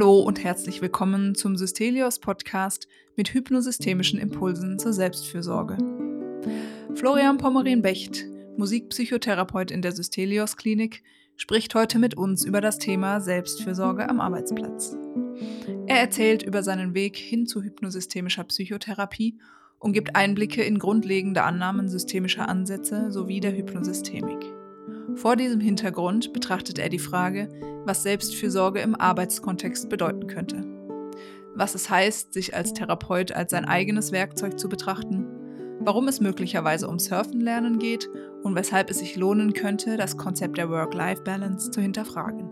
Hallo und herzlich willkommen zum Systelios Podcast mit hypnosystemischen Impulsen zur Selbstfürsorge. Florian Pommerin-Becht, Musikpsychotherapeut in der Systelios Klinik, spricht heute mit uns über das Thema Selbstfürsorge am Arbeitsplatz. Er erzählt über seinen Weg hin zu hypnosystemischer Psychotherapie und gibt Einblicke in grundlegende Annahmen systemischer Ansätze sowie der Hypnosystemik. Vor diesem Hintergrund betrachtet er die Frage, was Selbstfürsorge im Arbeitskontext bedeuten könnte. Was es heißt, sich als Therapeut als sein eigenes Werkzeug zu betrachten, warum es möglicherweise um Surfen lernen geht und weshalb es sich lohnen könnte, das Konzept der Work-Life-Balance zu hinterfragen.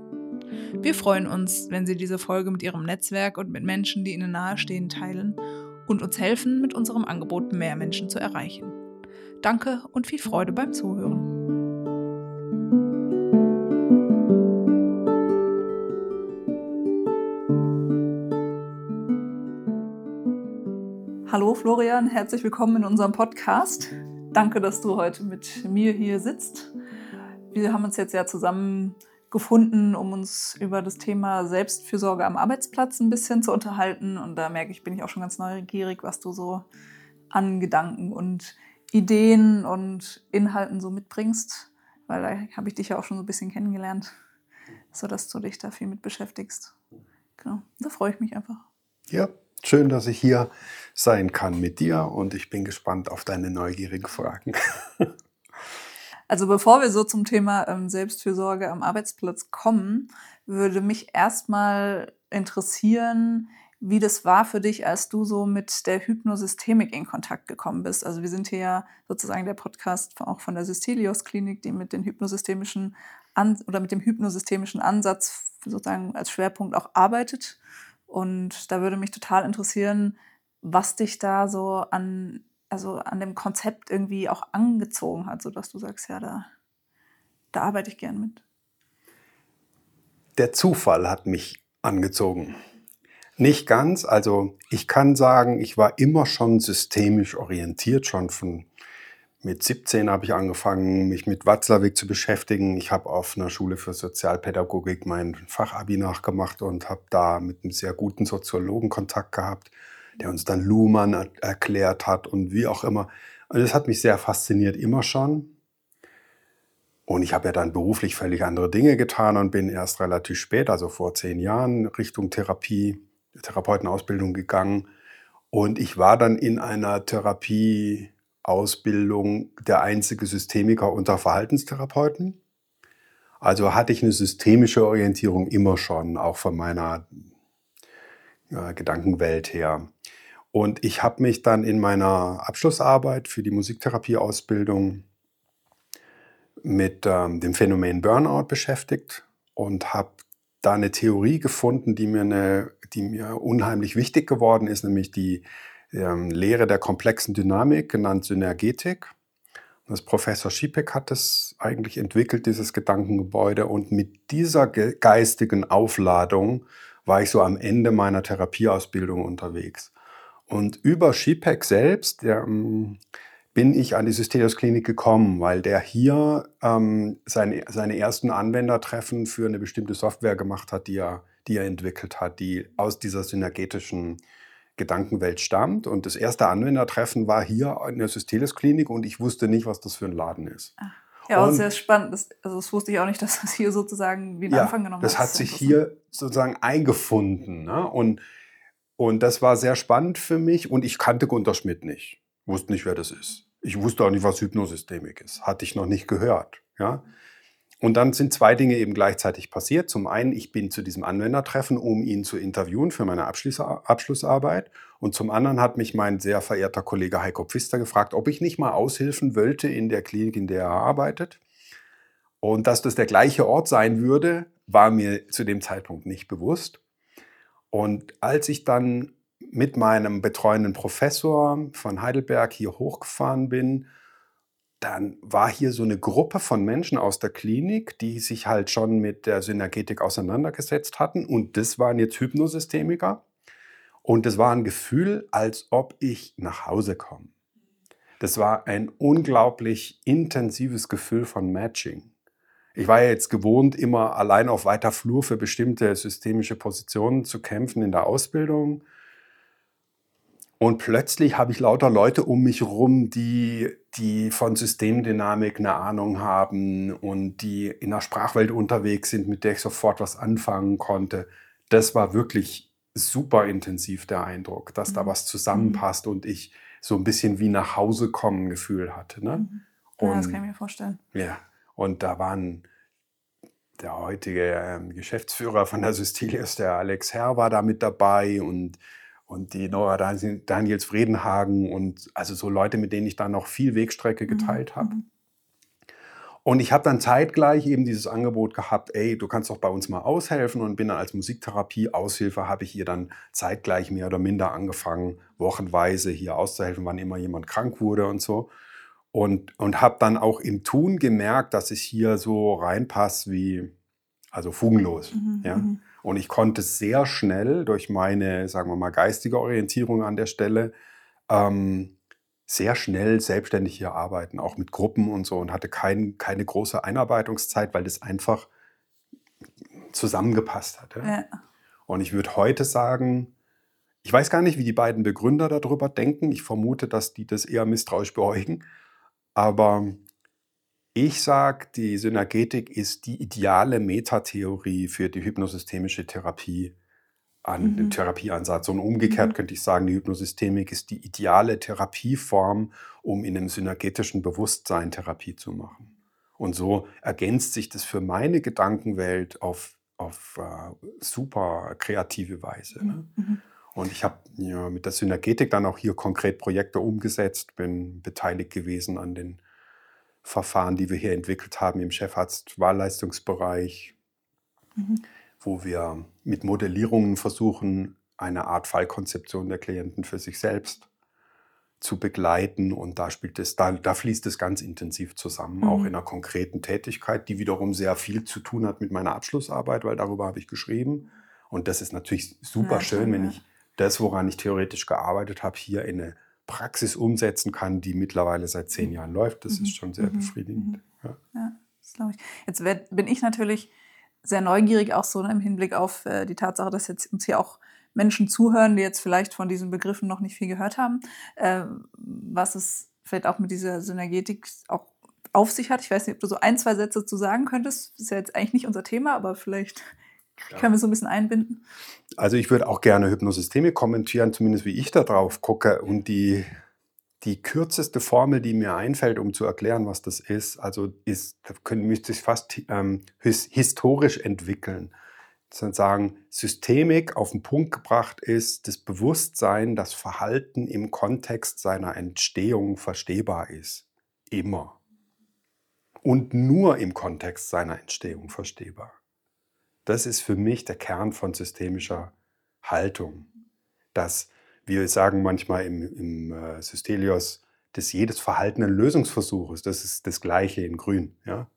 Wir freuen uns, wenn Sie diese Folge mit Ihrem Netzwerk und mit Menschen, die Ihnen nahestehen, teilen und uns helfen, mit unserem Angebot mehr Menschen zu erreichen. Danke und viel Freude beim Zuhören. Hallo Florian, herzlich willkommen in unserem Podcast. Danke, dass du heute mit mir hier sitzt. Wir haben uns jetzt ja zusammen gefunden, um uns über das Thema Selbstfürsorge am Arbeitsplatz ein bisschen zu unterhalten. Und da merke ich, bin ich auch schon ganz neugierig, was du so an Gedanken und Ideen und Inhalten so mitbringst, weil da habe ich dich ja auch schon so ein bisschen kennengelernt, sodass du dich da viel mit beschäftigst. Genau, da freue ich mich einfach. Ja, Schön, dass ich hier sein kann mit dir und ich bin gespannt auf deine neugierigen Fragen. Also bevor wir so zum Thema ähm, Selbstfürsorge am Arbeitsplatz kommen, würde mich erstmal interessieren, wie das war für dich, als du so mit der Hypnosystemik in Kontakt gekommen bist. Also wir sind hier ja sozusagen der Podcast auch von der Systelios Klinik, die mit den hypnosystemischen An oder mit dem hypnosystemischen Ansatz sozusagen als Schwerpunkt auch arbeitet. Und da würde mich total interessieren, was dich da so an, also an dem Konzept irgendwie auch angezogen hat, sodass du sagst, ja, da, da arbeite ich gern mit. Der Zufall hat mich angezogen. Nicht ganz, also ich kann sagen, ich war immer schon systemisch orientiert, schon von mit 17 habe ich angefangen, mich mit Watzlawick zu beschäftigen. Ich habe auf einer Schule für Sozialpädagogik mein Fachabi nachgemacht und habe da mit einem sehr guten Soziologen Kontakt gehabt, der uns dann Luhmann er erklärt hat und wie auch immer. Und das hat mich sehr fasziniert, immer schon. Und ich habe ja dann beruflich völlig andere Dinge getan und bin erst relativ spät, also vor zehn Jahren, Richtung Therapie, Therapeutenausbildung gegangen. Und ich war dann in einer Therapie Ausbildung der einzige Systemiker unter Verhaltenstherapeuten. Also hatte ich eine systemische Orientierung immer schon, auch von meiner äh, Gedankenwelt her. Und ich habe mich dann in meiner Abschlussarbeit für die Musiktherapieausbildung mit ähm, dem Phänomen Burnout beschäftigt und habe da eine Theorie gefunden, die mir, eine, die mir unheimlich wichtig geworden ist, nämlich die ähm, Lehre der komplexen Dynamik, genannt Synergetik. Das Professor Schipek hat es eigentlich entwickelt, dieses Gedankengebäude. Und mit dieser geistigen Aufladung war ich so am Ende meiner Therapieausbildung unterwegs. Und über Schipek selbst ähm, bin ich an die Systelios Klinik gekommen, weil der hier ähm, seine, seine ersten Anwendertreffen für eine bestimmte Software gemacht hat, die er, die er entwickelt hat, die aus dieser synergetischen Gedankenwelt stammt. Und das erste Anwendertreffen war hier in der Systelis Klinik und ich wusste nicht, was das für ein Laden ist. Ach. Ja, und sehr spannend. Das, also das wusste ich auch nicht, dass das hier sozusagen wie ein ja, Anfang genommen hat. Das hat sich hier sozusagen eingefunden. Ne? Und, und das war sehr spannend für mich. Und ich kannte Gunter Schmidt nicht. Wusste nicht, wer das ist. Ich wusste auch nicht, was Hypnosystemik ist. Hatte ich noch nicht gehört. Ja? Und dann sind zwei Dinge eben gleichzeitig passiert. Zum einen, ich bin zu diesem Anwendertreffen, um ihn zu interviewen für meine Abschlussarbeit. Und zum anderen hat mich mein sehr verehrter Kollege Heiko Pfister gefragt, ob ich nicht mal aushilfen wollte in der Klinik, in der er arbeitet. Und dass das der gleiche Ort sein würde, war mir zu dem Zeitpunkt nicht bewusst. Und als ich dann mit meinem betreuenden Professor von Heidelberg hier hochgefahren bin, dann war hier so eine Gruppe von Menschen aus der Klinik, die sich halt schon mit der Synergetik auseinandergesetzt hatten. Und das waren jetzt Hypnosystemiker. Und das war ein Gefühl, als ob ich nach Hause komme. Das war ein unglaublich intensives Gefühl von Matching. ich war ja jetzt gewohnt, immer allein auf weiter Flur für bestimmte systemische Positionen zu kämpfen in der Ausbildung. Und plötzlich habe ich lauter Leute um mich herum, die, die von Systemdynamik eine Ahnung haben und die in der Sprachwelt unterwegs sind, mit der ich sofort was anfangen konnte. Das war wirklich super intensiv der Eindruck, dass mhm. da was zusammenpasst mhm. und ich so ein bisschen wie nach Hause kommen Gefühl hatte. Ne? Mhm. Ja, und, das kann ich mir vorstellen. Ja, und da waren der heutige ähm, Geschäftsführer von der Systelius, der Alex Herr, war da mit dabei und und die Nora Daniels Fredenhagen und also so Leute, mit denen ich dann noch viel Wegstrecke mhm, geteilt habe. Mhm. Und ich habe dann zeitgleich eben dieses Angebot gehabt, ey, du kannst doch bei uns mal aushelfen und bin dann als Musiktherapie-Aushilfe, habe ich hier dann zeitgleich mehr oder minder angefangen, wochenweise hier auszuhelfen, wann immer jemand krank wurde und so. Und, und habe dann auch im Tun gemerkt, dass ich hier so reinpasse wie, also fugenlos. Mhm, ja? Mhm. Und ich konnte sehr schnell durch meine, sagen wir mal, geistige Orientierung an der Stelle ähm, sehr schnell selbstständig hier arbeiten, auch mit Gruppen und so und hatte kein, keine große Einarbeitungszeit, weil das einfach zusammengepasst hatte. Ja. Und ich würde heute sagen, ich weiß gar nicht, wie die beiden Begründer darüber denken. Ich vermute, dass die das eher misstrauisch beäugen. Aber ich sage, die Synergetik ist die ideale Metatheorie für die hypnosystemische Therapie an mhm. den Therapieansatz. Und umgekehrt mhm. könnte ich sagen, die Hypnosystemik ist die ideale Therapieform, um in einem synergetischen Bewusstsein Therapie zu machen. Und so ergänzt sich das für meine Gedankenwelt auf, auf uh, super kreative Weise. Ne? Mhm. mhm. Und ich habe ja, mit der Synergetik dann auch hier konkret Projekte umgesetzt, bin beteiligt gewesen an den Verfahren, die wir hier entwickelt haben im Chefarztwahlleistungsbereich, mhm. wo wir mit Modellierungen versuchen, eine Art Fallkonzeption der Klienten für sich selbst zu begleiten. Und da spielt es, da, da fließt es ganz intensiv zusammen, mhm. auch in einer konkreten Tätigkeit, die wiederum sehr viel zu tun hat mit meiner Abschlussarbeit, weil darüber habe ich geschrieben. Und das ist natürlich super ja, schön, wenn ich das, woran ich theoretisch gearbeitet habe, hier in eine Praxis umsetzen kann, die mittlerweile seit zehn Jahren läuft. Das mhm. ist schon sehr mhm. befriedigend. Mhm. Ja. ja, das glaube ich. Jetzt werd, bin ich natürlich sehr neugierig, auch so im Hinblick auf äh, die Tatsache, dass jetzt uns hier auch Menschen zuhören, die jetzt vielleicht von diesen Begriffen noch nicht viel gehört haben, äh, was es vielleicht auch mit dieser Synergetik auch auf sich hat. Ich weiß nicht, ob du so ein, zwei Sätze zu sagen könntest. Das ist ja jetzt eigentlich nicht unser Thema, aber vielleicht ja. Können wir so ein bisschen einbinden? Also ich würde auch gerne Hypnosysteme kommentieren, zumindest wie ich da drauf gucke. Und die, die kürzeste Formel, die mir einfällt, um zu erklären, was das ist, also ist, da können, müsste ich fast ähm, historisch entwickeln. Sagen, Systemik auf den Punkt gebracht ist das Bewusstsein, dass Verhalten im Kontext seiner Entstehung verstehbar ist. Immer. Und nur im Kontext seiner Entstehung verstehbar. Das ist für mich der Kern von systemischer Haltung. Dass wir sagen manchmal im, im äh, Systelios, dass jedes Verhalten ein Lösungsversuch ist. Das ist das Gleiche in Grün. Ja?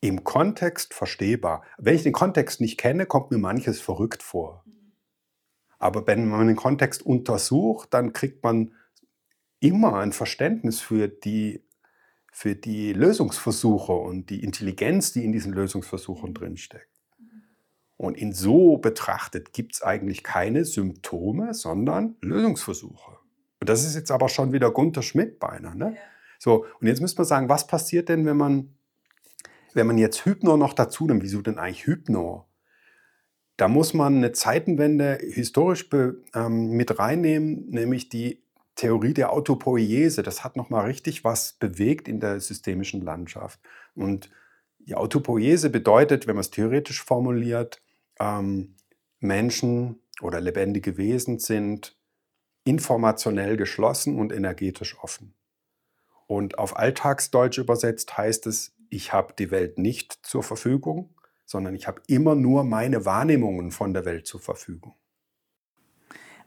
Im Kontext verstehbar. Wenn ich den Kontext nicht kenne, kommt mir manches verrückt vor. Aber wenn man den Kontext untersucht, dann kriegt man immer ein Verständnis für die, für die Lösungsversuche und die Intelligenz, die in diesen Lösungsversuchen drinsteckt. Und in so betrachtet gibt es eigentlich keine Symptome, sondern Lösungsversuche. Und das ist jetzt aber schon wieder Gunther Schmidt beinahe. Ne? Ja. So, und jetzt müsste man sagen, was passiert denn, wenn man, wenn man jetzt Hypno noch dazu nimmt? Wieso denn eigentlich Hypno? Da muss man eine Zeitenwende historisch ähm, mit reinnehmen, nämlich die Theorie der Autopoiese. Das hat nochmal richtig was bewegt in der systemischen Landschaft. Und die Autopoiese bedeutet, wenn man es theoretisch formuliert, ähm, Menschen oder lebendige Wesen sind informationell geschlossen und energetisch offen. Und auf Alltagsdeutsch übersetzt heißt es, ich habe die Welt nicht zur Verfügung, sondern ich habe immer nur meine Wahrnehmungen von der Welt zur Verfügung.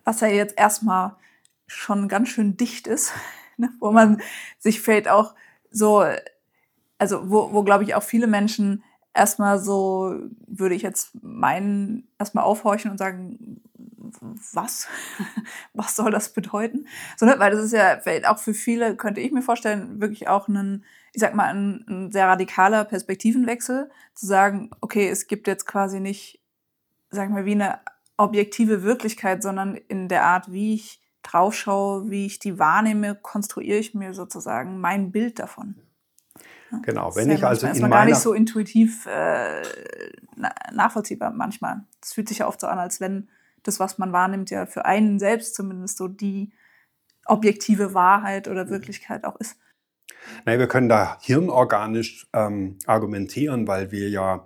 Was ja jetzt erstmal schon ganz schön dicht ist, ne? wo man sich vielleicht auch so, also wo, wo glaube ich auch viele Menschen erstmal so, würde ich jetzt meinen, erstmal aufhorchen und sagen, was? was soll das bedeuten? So, ne? Weil das ist ja auch für viele, könnte ich mir vorstellen, wirklich auch ein ich sag mal, ein, ein sehr radikaler Perspektivenwechsel, zu sagen, okay, es gibt jetzt quasi nicht, sag mal, wie eine objektive Wirklichkeit, sondern in der Art, wie ich drauf schaue, wie ich die wahrnehme, konstruiere ich mir sozusagen mein Bild davon. Genau, wenn ich also in meiner... gar nicht so intuitiv äh, nachvollziehbar manchmal. Es fühlt sich ja oft so an, als wenn das, was man wahrnimmt, ja für einen selbst zumindest so die objektive Wahrheit oder Wirklichkeit auch ist. Nein, wir können da hirnorganisch ähm, argumentieren, weil wir ja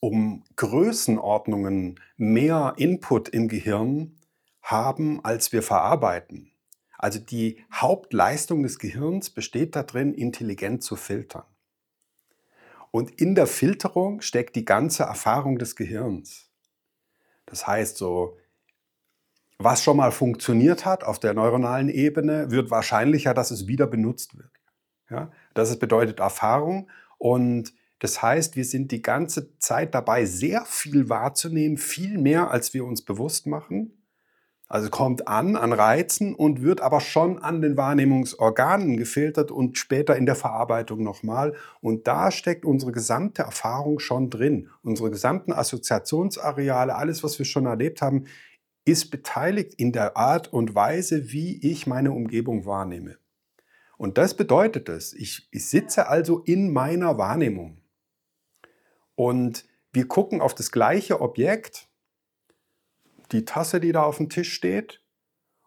um Größenordnungen mehr Input im Gehirn haben, als wir verarbeiten. Also die Hauptleistung des Gehirns besteht darin, intelligent zu filtern. Und in der Filterung steckt die ganze Erfahrung des Gehirns. Das heißt, so, was schon mal funktioniert hat auf der neuronalen Ebene, wird wahrscheinlicher, dass es wieder benutzt wird. Ja? Das bedeutet Erfahrung und das heißt, wir sind die ganze Zeit dabei, sehr viel wahrzunehmen, viel mehr, als wir uns bewusst machen. Also kommt an an Reizen und wird aber schon an den Wahrnehmungsorganen gefiltert und später in der Verarbeitung nochmal. Und da steckt unsere gesamte Erfahrung schon drin. Unsere gesamten Assoziationsareale, alles, was wir schon erlebt haben, ist beteiligt in der Art und Weise, wie ich meine Umgebung wahrnehme. Und das bedeutet es, ich, ich sitze also in meiner Wahrnehmung. Und wir gucken auf das gleiche Objekt, die Tasse, die da auf dem Tisch steht.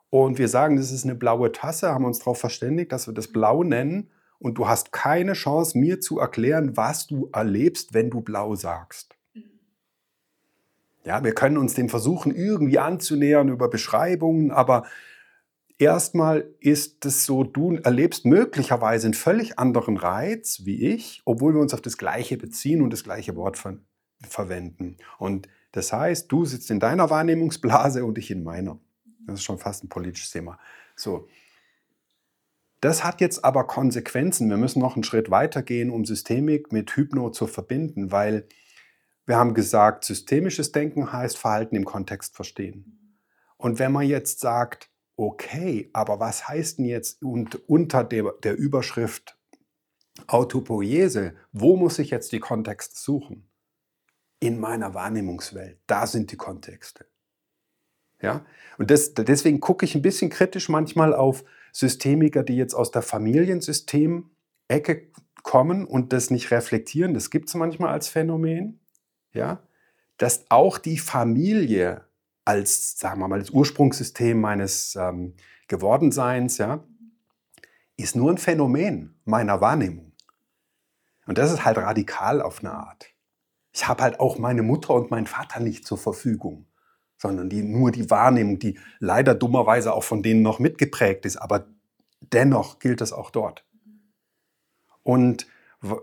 Und wir sagen, das ist eine blaue Tasse, haben uns darauf verständigt, dass wir das blau nennen. Und du hast keine Chance, mir zu erklären, was du erlebst, wenn du blau sagst. Ja, wir können uns dem versuchen, irgendwie anzunähern über Beschreibungen, aber erstmal ist es so, du erlebst möglicherweise einen völlig anderen Reiz wie ich, obwohl wir uns auf das Gleiche beziehen und das gleiche Wort ver verwenden. Und das heißt, du sitzt in deiner Wahrnehmungsblase und ich in meiner. Das ist schon fast ein politisches Thema. So. Das hat jetzt aber Konsequenzen. Wir müssen noch einen Schritt weiter gehen, um Systemik mit Hypno zu verbinden, weil wir haben gesagt, systemisches Denken heißt Verhalten im Kontext verstehen. Und wenn man jetzt sagt, okay, aber was heißt denn jetzt unter der, der Überschrift Autopoiese, wo muss ich jetzt die Kontexte suchen? In meiner Wahrnehmungswelt. Da sind die Kontexte. Ja? Und das, deswegen gucke ich ein bisschen kritisch manchmal auf Systemiker, die jetzt aus der Familiensystem-Ecke kommen und das nicht reflektieren. Das gibt es manchmal als Phänomen. Ja? Dass auch die Familie als, sagen wir mal, das Ursprungssystem meines ähm, Gewordenseins, ja, ist nur ein Phänomen meiner Wahrnehmung. Und das ist halt radikal auf eine Art ich habe halt auch meine Mutter und meinen Vater nicht zur Verfügung, sondern die, nur die Wahrnehmung, die leider dummerweise auch von denen noch mitgeprägt ist, aber dennoch gilt das auch dort. Und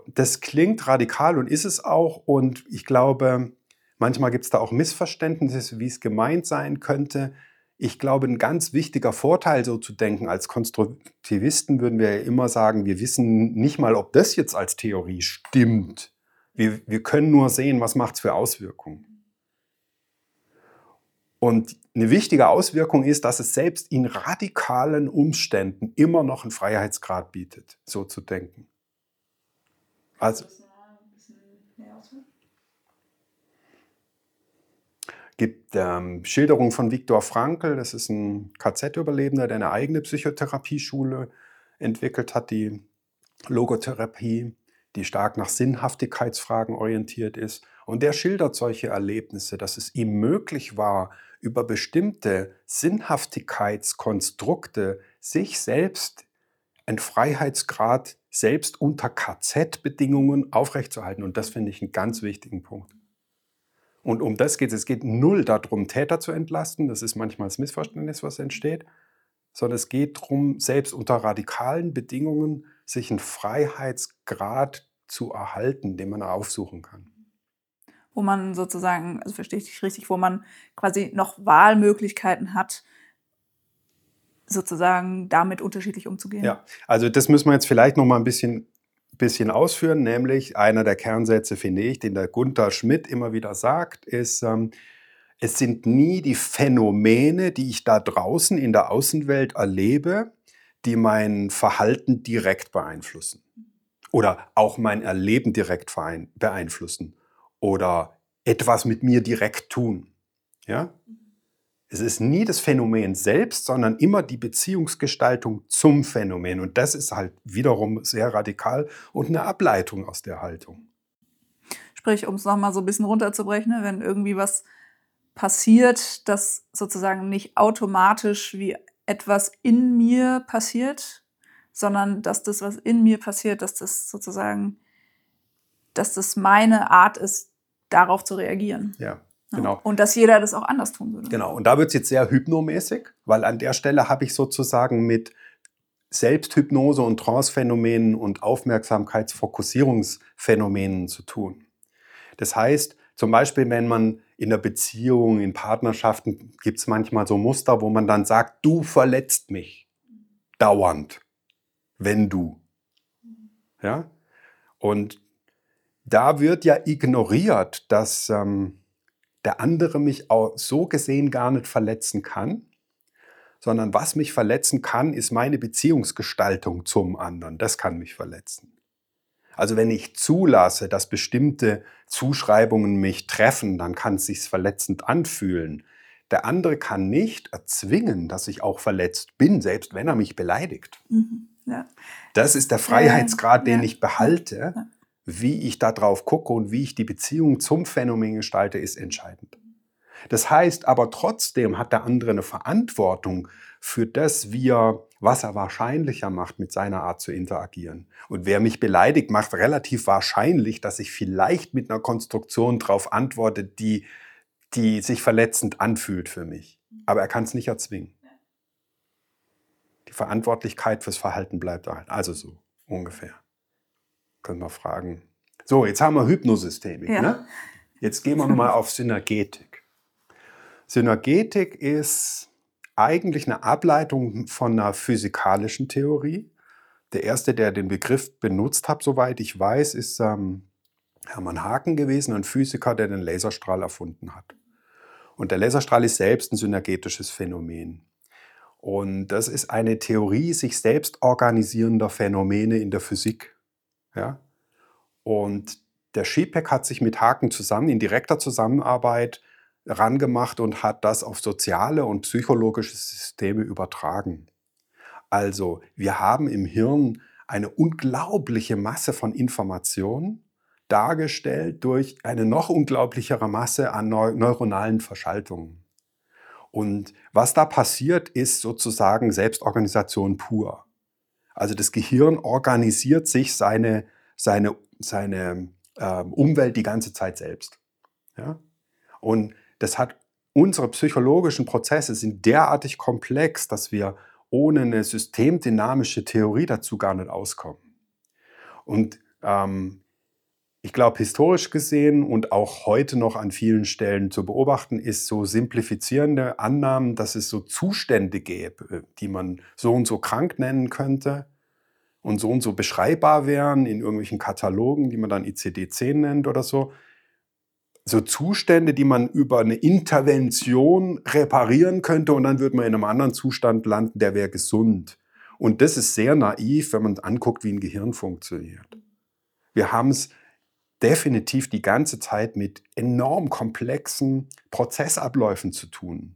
das klingt radikal und ist es auch. Und ich glaube, manchmal gibt es da auch Missverständnisse, wie es gemeint sein könnte. Ich glaube, ein ganz wichtiger Vorteil, so zu denken, als Konstruktivisten würden wir ja immer sagen, wir wissen nicht mal, ob das jetzt als Theorie stimmt. Wir, wir können nur sehen, was macht es für Auswirkungen. Und eine wichtige Auswirkung ist, dass es selbst in radikalen Umständen immer noch einen Freiheitsgrad bietet, so zu denken. Also gibt ähm, Schilderungen von Viktor Frankl, das ist ein KZ-Überlebender, der eine eigene Psychotherapieschule entwickelt hat, die Logotherapie die stark nach Sinnhaftigkeitsfragen orientiert ist. Und der schildert solche Erlebnisse, dass es ihm möglich war, über bestimmte Sinnhaftigkeitskonstrukte sich selbst einen Freiheitsgrad selbst unter KZ-Bedingungen aufrechtzuerhalten. Und das finde ich einen ganz wichtigen Punkt. Und um das geht es. Es geht null darum, Täter zu entlasten. Das ist manchmal das Missverständnis, was entsteht. Sondern es geht darum, selbst unter radikalen Bedingungen sich einen Freiheitsgrad zu erhalten, den man aufsuchen kann. Wo man sozusagen, also verstehe ich dich richtig, wo man quasi noch Wahlmöglichkeiten hat, sozusagen damit unterschiedlich umzugehen. Ja, also das müssen wir jetzt vielleicht noch mal ein bisschen, bisschen ausführen, nämlich einer der Kernsätze, finde ich, den der Gunther Schmidt immer wieder sagt, ist, ähm, es sind nie die Phänomene, die ich da draußen in der Außenwelt erlebe, die mein Verhalten direkt beeinflussen. oder auch mein Erleben direkt beeinflussen oder etwas mit mir direkt tun. Ja? Es ist nie das Phänomen selbst, sondern immer die Beziehungsgestaltung zum Phänomen. Und das ist halt wiederum sehr radikal und eine Ableitung aus der Haltung. Sprich, um es nochmal so ein bisschen runterzubrechen, ne, wenn irgendwie was passiert, das sozusagen nicht automatisch wie etwas in mir passiert, sondern dass das, was in mir passiert, dass das sozusagen, dass das meine Art ist, darauf zu reagieren. Ja. Genau. Und dass jeder das auch anders tun würde. Genau. Und da wird es jetzt sehr hypnomäßig, weil an der Stelle habe ich sozusagen mit Selbsthypnose und Trancephänomenen und Aufmerksamkeitsfokussierungsphänomenen zu tun. Das heißt, zum Beispiel, wenn man in der Beziehung, in Partnerschaften gibt es manchmal so Muster, wo man dann sagt, du verletzt mich dauernd, wenn du. Ja? Und da wird ja ignoriert, dass ähm, der andere mich auch so gesehen gar nicht verletzen kann, sondern was mich verletzen kann, ist meine Beziehungsgestaltung zum anderen. Das kann mich verletzen. Also wenn ich zulasse, dass bestimmte Zuschreibungen mich treffen, dann kann es sich verletzend anfühlen. Der andere kann nicht erzwingen, dass ich auch verletzt bin, selbst wenn er mich beleidigt. Mhm, ja. Das ist der Freiheitsgrad, den ja. ich behalte. Ja. Wie ich darauf gucke und wie ich die Beziehung zum Phänomen gestalte, ist entscheidend. Das heißt aber trotzdem hat der andere eine Verantwortung für das, wie er was er wahrscheinlicher macht, mit seiner Art zu interagieren. Und wer mich beleidigt, macht relativ wahrscheinlich, dass ich vielleicht mit einer Konstruktion darauf antworte, die, die sich verletzend anfühlt für mich. Aber er kann es nicht erzwingen. Die Verantwortlichkeit fürs Verhalten bleibt da halt. Also so ungefähr. Können wir fragen. So, jetzt haben wir Hypnosystemik. Ja. Ne? Jetzt gehen wir nochmal auf Synergetik. Synergetik ist eigentlich eine Ableitung von einer physikalischen Theorie. Der erste, der den Begriff benutzt hat, soweit ich weiß, ist ähm, Hermann Haken gewesen, ein Physiker, der den Laserstrahl erfunden hat. Und der Laserstrahl ist selbst ein synergetisches Phänomen. Und das ist eine Theorie sich selbst organisierender Phänomene in der Physik. Ja? Und der Schipek hat sich mit Haken zusammen in direkter Zusammenarbeit rangemacht und hat das auf soziale und psychologische Systeme übertragen. Also wir haben im Hirn eine unglaubliche Masse von Informationen dargestellt durch eine noch unglaublichere Masse an neuronalen Verschaltungen. Und was da passiert, ist sozusagen Selbstorganisation pur. Also das Gehirn organisiert sich seine, seine, seine äh, Umwelt die ganze Zeit selbst. Ja? Und das hat unsere psychologischen Prozesse sind derartig komplex, dass wir ohne eine systemdynamische Theorie dazu gar nicht auskommen. Und ähm, ich glaube, historisch gesehen und auch heute noch an vielen Stellen zu beobachten, ist so simplifizierende Annahmen, dass es so Zustände gäbe, die man so und so krank nennen könnte und so und so beschreibbar wären in irgendwelchen Katalogen, die man dann ICD-10 nennt oder so so Zustände, die man über eine Intervention reparieren könnte und dann würde man in einem anderen Zustand landen, der wäre gesund. Und das ist sehr naiv, wenn man anguckt, wie ein Gehirn funktioniert. Wir haben es definitiv die ganze Zeit mit enorm komplexen Prozessabläufen zu tun.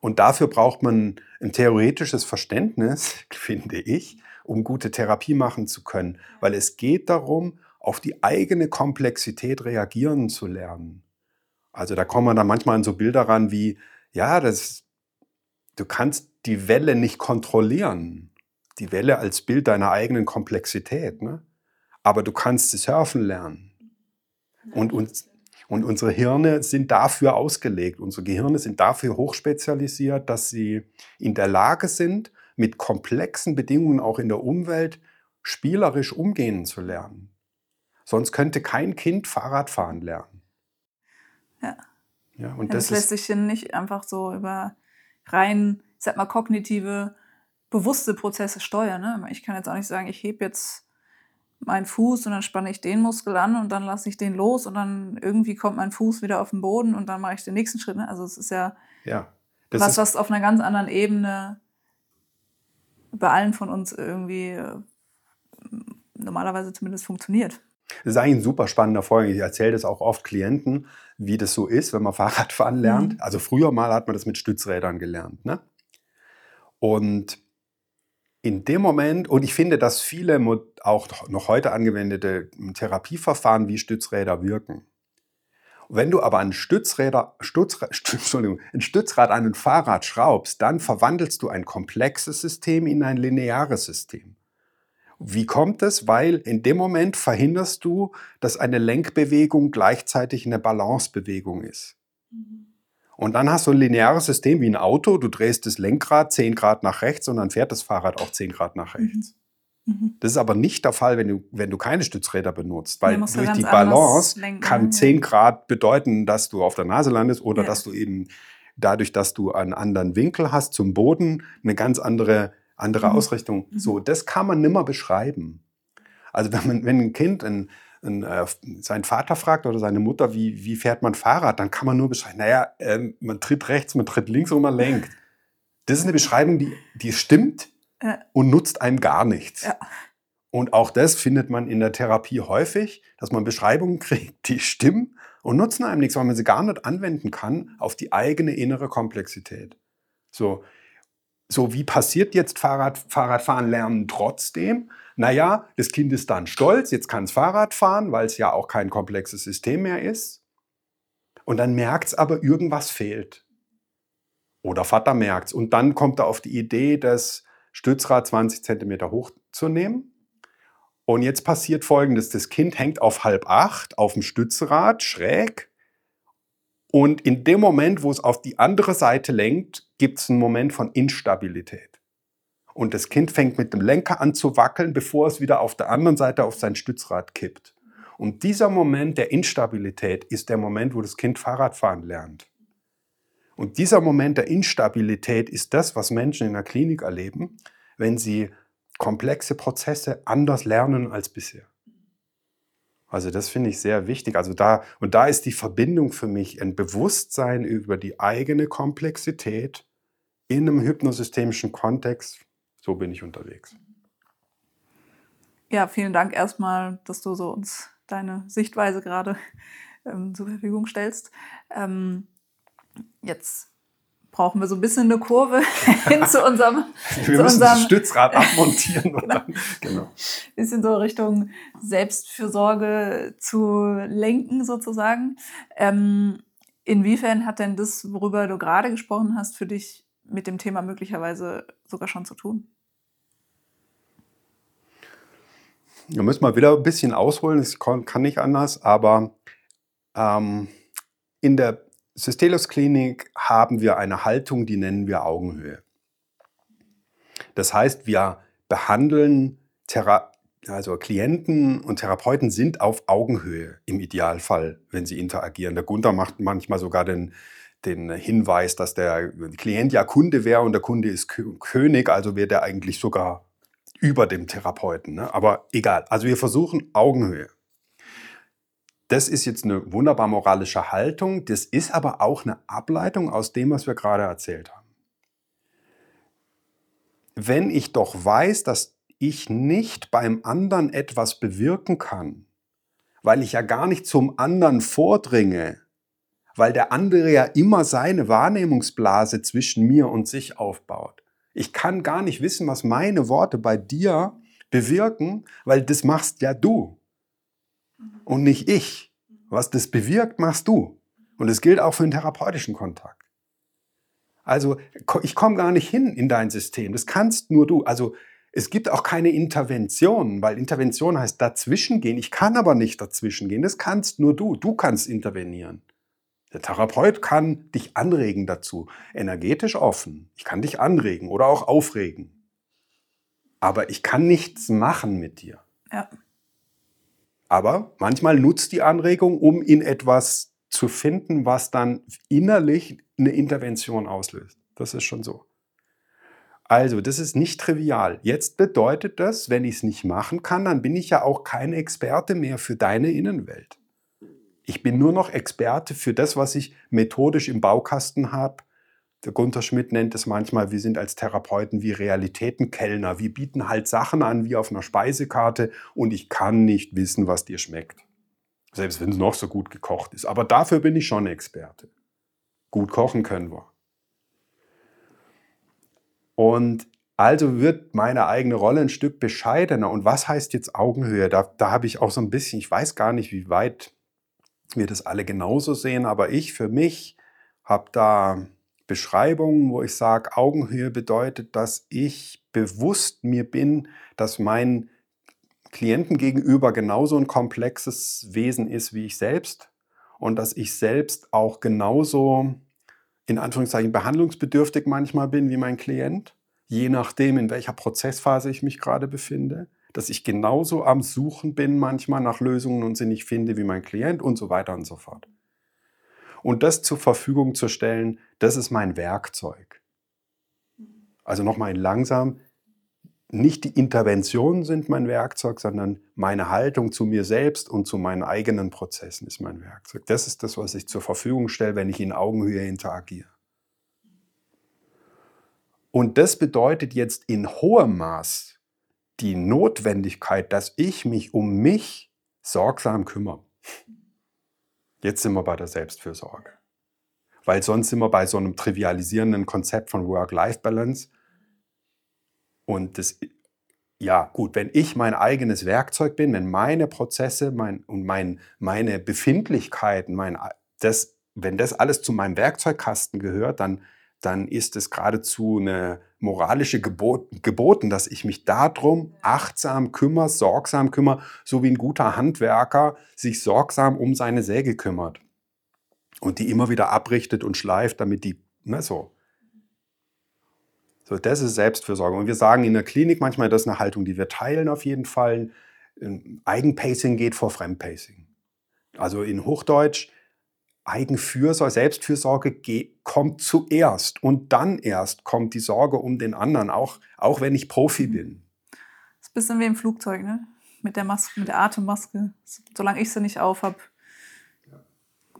Und dafür braucht man ein theoretisches Verständnis, finde ich, um gute Therapie machen zu können. Weil es geht darum, auf die eigene Komplexität reagieren zu lernen. Also da kommen wir dann manchmal an so Bilder ran wie, ja, das, du kannst die Welle nicht kontrollieren. Die Welle als Bild deiner eigenen Komplexität. Ne? Aber du kannst sie surfen lernen. Und, und, und unsere Hirne sind dafür ausgelegt. Unsere Gehirne sind dafür hochspezialisiert, dass sie in der Lage sind, mit komplexen Bedingungen auch in der Umwelt spielerisch umgehen zu lernen. Sonst könnte kein Kind Fahrrad fahren lernen. Ja. ja und ja, das, das lässt sich nicht einfach so über rein, ich sag mal, kognitive, bewusste Prozesse steuern. Ne? Ich kann jetzt auch nicht sagen, ich hebe jetzt meinen Fuß und dann spanne ich den Muskel an und dann lasse ich den los und dann irgendwie kommt mein Fuß wieder auf den Boden und dann mache ich den nächsten Schritt. Ne? Also es ist ja, ja was, was auf einer ganz anderen Ebene bei allen von uns irgendwie normalerweise zumindest funktioniert. Das ist eigentlich ein super spannender Folge. Ich erzähle das auch oft Klienten, wie das so ist, wenn man Fahrradfahren lernt. Mhm. Also früher mal hat man das mit Stützrädern gelernt. Ne? Und in dem Moment, und ich finde, dass viele auch noch heute angewendete Therapieverfahren wie Stützräder wirken. Wenn du aber ein, Stützräder, Stütz, Entschuldigung, ein Stützrad an ein Fahrrad schraubst, dann verwandelst du ein komplexes System in ein lineares System. Wie kommt es? Weil in dem Moment verhinderst du, dass eine Lenkbewegung gleichzeitig eine Balancebewegung ist. Mhm. Und dann hast du ein lineares System wie ein Auto. Du drehst das Lenkrad 10 Grad nach rechts und dann fährt das Fahrrad auch 10 Grad nach rechts. Mhm. mhm. Das ist aber nicht der Fall, wenn du, wenn du keine Stützräder benutzt, weil durch die Balance lenken, kann 10 Grad bedeuten, dass du auf der Nase landest oder ja. dass du eben dadurch, dass du einen anderen Winkel hast zum Boden, eine ganz andere andere mhm. Ausrichtung. Mhm. So, das kann man nimmer beschreiben. Also wenn, man, wenn ein Kind ein, ein, äh, seinen Vater fragt oder seine Mutter, wie, wie fährt man Fahrrad, dann kann man nur beschreiben, naja, äh, man tritt rechts, man tritt links und man lenkt. Das ist eine Beschreibung, die, die stimmt ja. und nutzt einem gar nichts. Ja. Und auch das findet man in der Therapie häufig, dass man Beschreibungen kriegt, die stimmen und nutzen einem nichts, weil man sie gar nicht anwenden kann auf die eigene innere Komplexität. So, so, wie passiert jetzt Fahrrad, Fahrradfahren lernen trotzdem? Naja, das Kind ist dann stolz, jetzt kann es Fahrrad fahren, weil es ja auch kein komplexes System mehr ist. Und dann merkt es aber, irgendwas fehlt. Oder Vater merkt es. Und dann kommt er auf die Idee, das Stützrad 20 cm hochzunehmen. Und jetzt passiert folgendes: Das Kind hängt auf halb acht auf dem Stützrad schräg und in dem Moment, wo es auf die andere Seite lenkt, gibt es einen Moment von Instabilität. Und das Kind fängt mit dem Lenker an zu wackeln, bevor es wieder auf der anderen Seite auf sein Stützrad kippt. Und dieser Moment der Instabilität ist der Moment, wo das Kind Fahrradfahren lernt. Und dieser Moment der Instabilität ist das, was Menschen in der Klinik erleben, wenn sie komplexe Prozesse anders lernen als bisher. Also das finde ich sehr wichtig. Also da, und da ist die Verbindung für mich ein Bewusstsein über die eigene Komplexität in einem hypnosystemischen Kontext. So bin ich unterwegs. Ja, vielen Dank erstmal, dass du so uns deine Sichtweise gerade ähm, zur Verfügung stellst. Ähm, jetzt brauchen wir so ein bisschen eine Kurve hin zu unserem, wir zu müssen unserem das Stützrad abmontieren. genau. genau. Bisschen so Richtung Selbstfürsorge zu lenken sozusagen. Ähm, inwiefern hat denn das, worüber du gerade gesprochen hast, für dich mit dem Thema möglicherweise sogar schon zu tun? Da müssen wir wieder ein bisschen ausholen, das kann nicht anders, aber ähm, in der Systelos Klinik haben wir eine Haltung, die nennen wir Augenhöhe. Das heißt, wir behandeln Thera also Klienten und Therapeuten sind auf Augenhöhe im Idealfall, wenn sie interagieren. Der Gunther macht manchmal sogar den, den Hinweis, dass der Klient ja Kunde wäre und der Kunde ist König, also wäre der eigentlich sogar über dem Therapeuten. Ne? Aber egal, also wir versuchen Augenhöhe. Das ist jetzt eine wunderbar moralische Haltung, das ist aber auch eine Ableitung aus dem, was wir gerade erzählt haben. Wenn ich doch weiß, dass ich nicht beim anderen etwas bewirken kann, weil ich ja gar nicht zum anderen vordringe, weil der andere ja immer seine Wahrnehmungsblase zwischen mir und sich aufbaut. Ich kann gar nicht wissen, was meine Worte bei dir bewirken, weil das machst ja du und nicht ich. Was das bewirkt, machst du. Und es gilt auch für den therapeutischen Kontakt. Also ich komme gar nicht hin in dein System. Das kannst nur du. Also es gibt auch keine Intervention, weil Intervention heißt dazwischen gehen. Ich kann aber nicht dazwischen gehen. Das kannst nur du. Du kannst intervenieren. Der Therapeut kann dich anregen dazu. Energetisch offen. Ich kann dich anregen oder auch aufregen. Aber ich kann nichts machen mit dir. Ja. Aber manchmal nutzt die Anregung, um in etwas zu finden, was dann innerlich eine Intervention auslöst. Das ist schon so. Also, das ist nicht trivial. Jetzt bedeutet das, wenn ich es nicht machen kann, dann bin ich ja auch kein Experte mehr für deine Innenwelt. Ich bin nur noch Experte für das, was ich methodisch im Baukasten habe, Der Gunther Schmidt nennt es manchmal, wir sind als Therapeuten wie Realitätenkellner. Wir bieten halt Sachen an wie auf einer Speisekarte und ich kann nicht wissen, was dir schmeckt. Selbst wenn es noch so gut gekocht ist. Aber dafür bin ich schon Experte. Gut kochen können wir. Und also wird meine eigene Rolle ein Stück bescheidener. Und was heißt jetzt Augenhöhe? Da, da habe ich auch so ein bisschen, ich weiß gar nicht, wie weit wir das alle genauso sehen, aber ich für mich habe da Beschreibungen, wo ich sage, Augenhöhe bedeutet, dass ich bewusst mir bin, dass mein Klienten gegenüber genauso ein komplexes Wesen ist wie ich selbst und dass ich selbst auch genauso in Anführungszeichen behandlungsbedürftig manchmal bin wie mein Klient, je nachdem, in welcher Prozessphase ich mich gerade befinde, dass ich genauso am Suchen bin manchmal nach Lösungen und sie nicht finde wie mein Klient und so weiter und so fort. Und das zur Verfügung zu stellen, das ist mein Werkzeug. Also nochmal langsam, nicht die Interventionen sind mein Werkzeug, sondern meine Haltung zu mir selbst und zu meinen eigenen Prozessen ist mein Werkzeug. Das ist das, was ich zur Verfügung stelle, wenn ich in Augenhöhe interagiere. Und das bedeutet jetzt in hohem Maß die Notwendigkeit, dass ich mich um mich sorgsam kümmere. Jetzt sind wir bei der Selbstfürsorge. Weil sonst sind wir bei so einem trivialisierenden Konzept von Work-Life-Balance und das, ja, gut, wenn ich mein eigenes Werkzeug bin, wenn meine Prozesse mein, und mein, meine Befindlichkeiten, mein, das, wenn das alles zu meinem Werkzeugkasten gehört, dann, dann ist es geradezu eine moralische Gebot, geboten, dass ich mich darum achtsam kümmere, sorgsam kümmere, so wie ein guter Handwerker sich sorgsam um seine Säge kümmert und die immer wieder abrichtet und schleift, damit die, ne, so. So, das ist Selbstfürsorge. Und wir sagen in der Klinik manchmal, das ist eine Haltung, die wir teilen auf jeden Fall. Eigenpacing geht vor Fremdpacing. Also in Hochdeutsch, Eigenfürsorge, Selbstfürsorge kommt zuerst und dann erst kommt die Sorge um den anderen, auch, auch wenn ich Profi mhm. bin. Das ist ein bisschen wie im Flugzeug, ne? Mit der Maske, mit der Atemmaske. Solange ich sie nicht auf habe,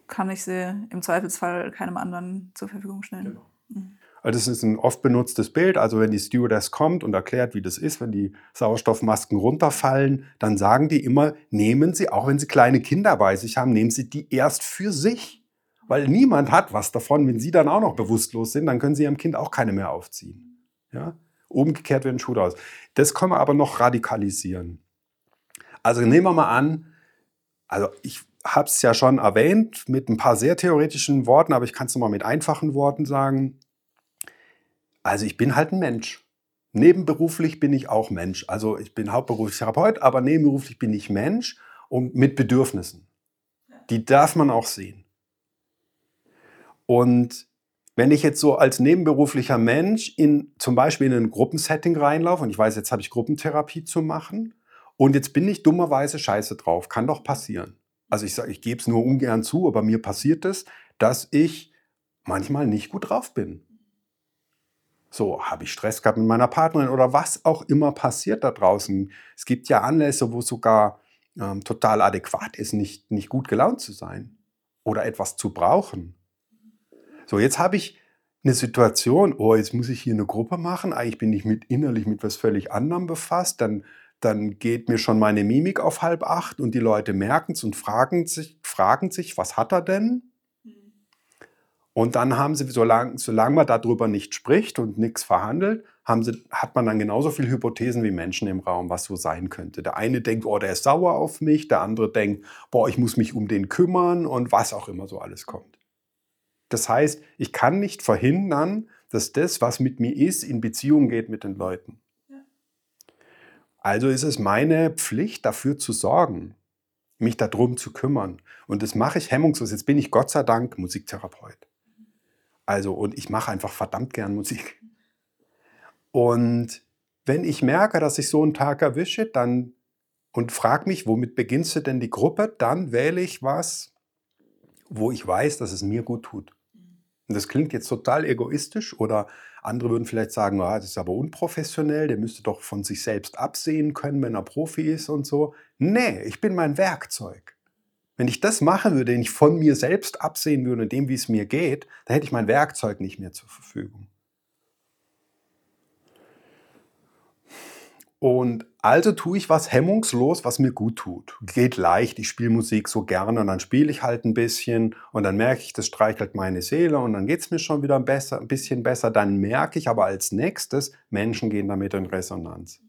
kann ich sie im Zweifelsfall keinem anderen zur Verfügung stellen. Genau. Mhm. Also das ist ein oft benutztes Bild. Also wenn die Stewardess kommt und erklärt, wie das ist, wenn die Sauerstoffmasken runterfallen, dann sagen die immer, nehmen Sie, auch wenn Sie kleine Kinder bei sich haben, nehmen Sie die erst für sich. Weil niemand hat was davon. Wenn Sie dann auch noch bewusstlos sind, dann können Sie Ihrem Kind auch keine mehr aufziehen. Ja? Umgekehrt wird ein Schuh draus. Das können wir aber noch radikalisieren. Also nehmen wir mal an, also ich habe es ja schon erwähnt mit ein paar sehr theoretischen Worten, aber ich kann es nochmal mit einfachen Worten sagen. Also ich bin halt ein Mensch. Nebenberuflich bin ich auch Mensch. Also ich bin hauptberuflich Therapeut, aber nebenberuflich bin ich Mensch und mit Bedürfnissen. Die darf man auch sehen. Und wenn ich jetzt so als nebenberuflicher Mensch in zum Beispiel in ein Gruppensetting reinlaufe und ich weiß, jetzt habe ich Gruppentherapie zu machen und jetzt bin ich dummerweise scheiße drauf, kann doch passieren. Also ich sage, ich gebe es nur ungern zu, aber mir passiert es, dass ich manchmal nicht gut drauf bin. So, habe ich Stress gehabt mit meiner Partnerin oder was auch immer passiert da draußen. Es gibt ja Anlässe, wo sogar ähm, total adäquat ist, nicht, nicht gut gelaunt zu sein oder etwas zu brauchen. So, jetzt habe ich eine Situation, oh, jetzt muss ich hier eine Gruppe machen, eigentlich bin ich mit innerlich mit was völlig anderem befasst, dann, dann geht mir schon meine Mimik auf halb acht und die Leute merken es und fragen sich, fragen sich, was hat er denn? Und dann haben sie, solange, solange man darüber nicht spricht und nichts verhandelt, haben sie, hat man dann genauso viele Hypothesen wie Menschen im Raum, was so sein könnte. Der eine denkt, oh, der ist sauer auf mich, der andere denkt, boah, ich muss mich um den kümmern und was auch immer so alles kommt. Das heißt, ich kann nicht verhindern, dass das, was mit mir ist, in Beziehung geht mit den Leuten. Also ist es meine Pflicht, dafür zu sorgen, mich darum zu kümmern. Und das mache ich hemmungslos. Jetzt bin ich Gott sei Dank Musiktherapeut. Also, und ich mache einfach verdammt gern Musik. Und wenn ich merke, dass ich so einen Tag erwische, dann und frage mich, womit beginnst du denn die Gruppe, dann wähle ich was, wo ich weiß, dass es mir gut tut. Und das klingt jetzt total egoistisch oder andere würden vielleicht sagen, ah, das ist aber unprofessionell, der müsste doch von sich selbst absehen können, wenn er Profi ist und so. Nee, ich bin mein Werkzeug. Wenn ich das machen würde, wenn ich von mir selbst absehen würde und dem, wie es mir geht, dann hätte ich mein Werkzeug nicht mehr zur Verfügung. Und also tue ich was hemmungslos, was mir gut tut. Geht leicht, ich spiele Musik so gerne und dann spiele ich halt ein bisschen und dann merke ich, das streichelt meine Seele und dann geht es mir schon wieder besser, ein bisschen besser. Dann merke ich aber als nächstes, Menschen gehen damit in Resonanz.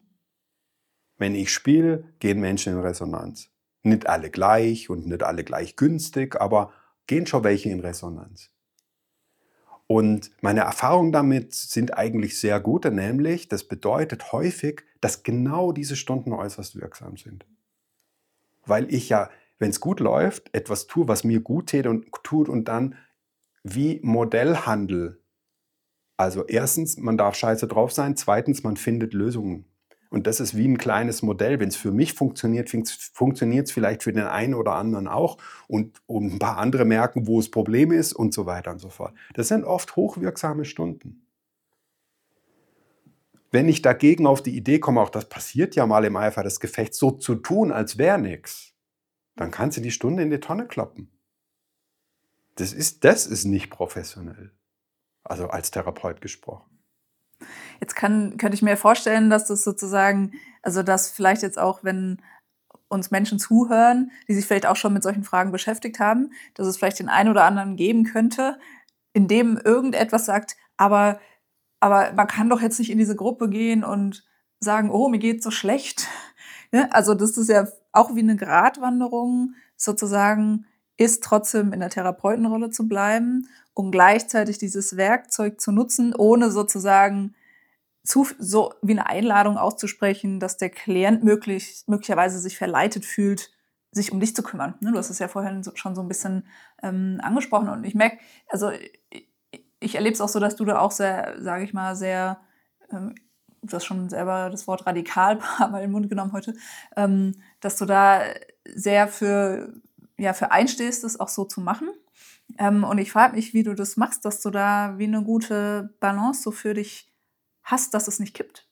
Wenn ich spiele, gehen Menschen in Resonanz. Nicht alle gleich und nicht alle gleich günstig, aber gehen schon welche in Resonanz. Und meine Erfahrungen damit sind eigentlich sehr gute, nämlich das bedeutet häufig, dass genau diese Stunden äußerst wirksam sind. Weil ich ja, wenn es gut läuft, etwas tue, was mir gut tut und dann wie Modellhandel. Also erstens, man darf scheiße drauf sein, zweitens, man findet Lösungen. Und das ist wie ein kleines Modell. Wenn es für mich funktioniert, funktioniert es vielleicht für den einen oder anderen auch. Und, und ein paar andere merken, wo das Problem ist und so weiter und so fort. Das sind oft hochwirksame Stunden. Wenn ich dagegen auf die Idee komme, auch das passiert ja mal im Eifer des Gefechts, so zu tun, als wäre nichts, dann kannst du die Stunde in die Tonne kloppen. Das ist, das ist nicht professionell. Also als Therapeut gesprochen. Jetzt kann, könnte ich mir vorstellen, dass das sozusagen, also dass vielleicht jetzt auch, wenn uns Menschen zuhören, die sich vielleicht auch schon mit solchen Fragen beschäftigt haben, dass es vielleicht den einen oder anderen geben könnte, in dem irgendetwas sagt, aber, aber man kann doch jetzt nicht in diese Gruppe gehen und sagen, oh, mir geht so schlecht. Ja, also das ist ja auch wie eine Gratwanderung, sozusagen ist trotzdem in der Therapeutenrolle zu bleiben, um gleichzeitig dieses Werkzeug zu nutzen, ohne sozusagen zu, so wie eine Einladung auszusprechen, dass der Klient möglich, möglicherweise sich verleitet fühlt, sich um dich zu kümmern. Ne, du hast es ja vorhin schon so ein bisschen ähm, angesprochen und ich merke, also ich, ich erlebe es auch so, dass du da auch sehr, sage ich mal, sehr, ähm, du hast schon selber das Wort radikal mal in den Mund genommen heute, ähm, dass du da sehr für, ja, für einstehst, das auch so zu machen. Ähm, und ich frage mich, wie du das machst, dass du da wie eine gute Balance so für dich hast, dass es nicht kippt.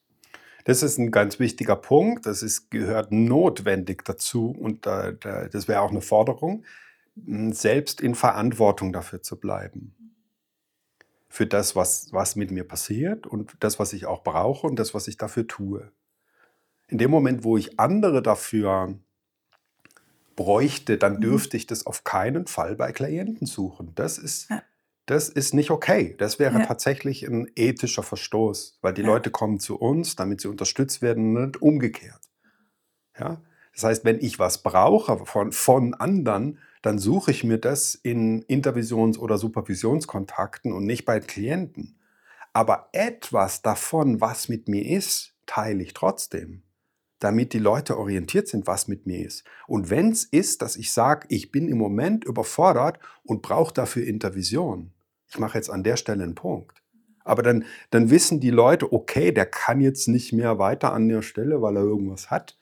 Das ist ein ganz wichtiger Punkt. Das ist, gehört notwendig dazu und da, da, das wäre auch eine Forderung, selbst in Verantwortung dafür zu bleiben. Für das, was, was mit mir passiert und das, was ich auch brauche und das, was ich dafür tue. In dem Moment, wo ich andere dafür bräuchte, dann mhm. dürfte ich das auf keinen Fall bei Klienten suchen. Das ist, ja das ist nicht okay. Das wäre ja. tatsächlich ein ethischer Verstoß, weil die ja. Leute kommen zu uns, damit sie unterstützt werden, nicht umgekehrt. Ja? Das heißt, wenn ich was brauche von, von anderen, dann suche ich mir das in Intervisions- oder Supervisionskontakten und nicht bei Klienten. Aber etwas davon, was mit mir ist, teile ich trotzdem, damit die Leute orientiert sind, was mit mir ist. Und wenn es ist, dass ich sage, ich bin im Moment überfordert und brauche dafür Intervision, ich mache jetzt an der Stelle einen Punkt. Aber dann, dann wissen die Leute, okay, der kann jetzt nicht mehr weiter an der Stelle, weil er irgendwas hat.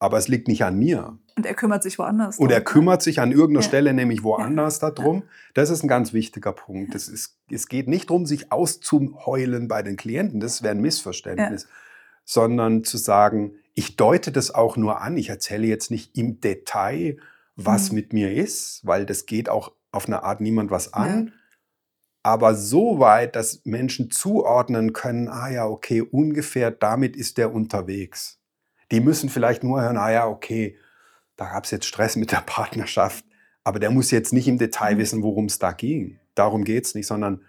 Aber es liegt nicht an mir. Und er kümmert sich woanders. Und er kümmert sich an irgendeiner ja. Stelle, nämlich woanders ja. darum. Das ist ein ganz wichtiger Punkt. Das ist, es geht nicht darum, sich auszuheulen bei den Klienten. Das wäre ein Missverständnis. Ja. Sondern zu sagen, ich deute das auch nur an. Ich erzähle jetzt nicht im Detail, was mhm. mit mir ist, weil das geht auch auf eine Art niemand was an aber so weit, dass Menschen zuordnen können, ah ja, okay, ungefähr damit ist der unterwegs. Die müssen vielleicht nur hören, ah ja, okay, da gab es jetzt Stress mit der Partnerschaft, aber der muss jetzt nicht im Detail mhm. wissen, worum es da ging. Darum geht es nicht, sondern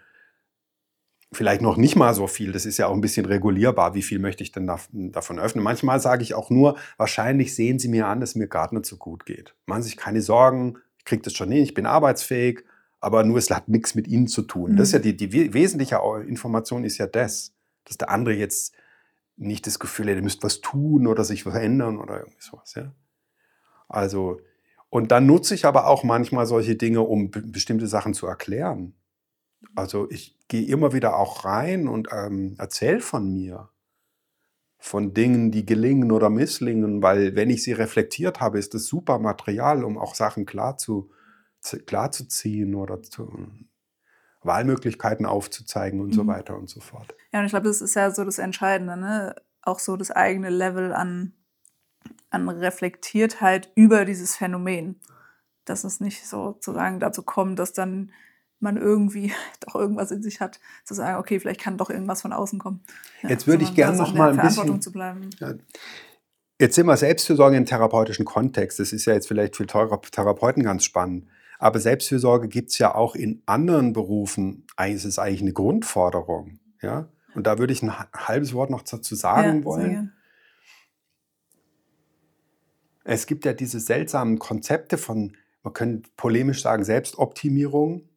vielleicht noch nicht mal so viel. Das ist ja auch ein bisschen regulierbar. Wie viel möchte ich denn davon öffnen? Manchmal sage ich auch nur, wahrscheinlich sehen Sie mir an, dass mir gerade nicht so gut geht. Machen Sie sich keine Sorgen, ich kriege das schon hin, ich bin arbeitsfähig aber nur es hat nichts mit ihnen zu tun. Mhm. Das ist ja mhm. die, die wesentliche Information ist ja das, dass der andere jetzt nicht das Gefühl hat, er müsste was tun oder sich verändern oder irgendwie sowas. Ja? Also, und dann nutze ich aber auch manchmal solche Dinge, um bestimmte Sachen zu erklären. Also ich gehe immer wieder auch rein und ähm, erzähle von mir, von Dingen, die gelingen oder misslingen, weil wenn ich sie reflektiert habe, ist das super Material, um auch Sachen klar zu, klarzuziehen oder zu, Wahlmöglichkeiten aufzuzeigen und mhm. so weiter und so fort. Ja, und ich glaube, das ist ja so das Entscheidende, ne? auch so das eigene Level an, an Reflektiertheit über dieses Phänomen. dass es nicht sozusagen dazu kommt, dass dann man irgendwie doch irgendwas in sich hat, zu sagen, okay, vielleicht kann doch irgendwas von außen kommen. Ja, Jetzt würde ich gerne noch mal ein bisschen zu bleiben. Ja, jetzt sind wir Selbstfürsorge im therapeutischen Kontext. Das ist ja jetzt vielleicht für Therapeuten ganz spannend. Aber Selbstfürsorge gibt es ja auch in anderen Berufen. Es ist eigentlich eine Grundforderung. Ja? Und da würde ich ein halbes Wort noch dazu sagen ja, wollen. Es gibt ja diese seltsamen Konzepte von, man könnte polemisch sagen, Selbstoptimierung.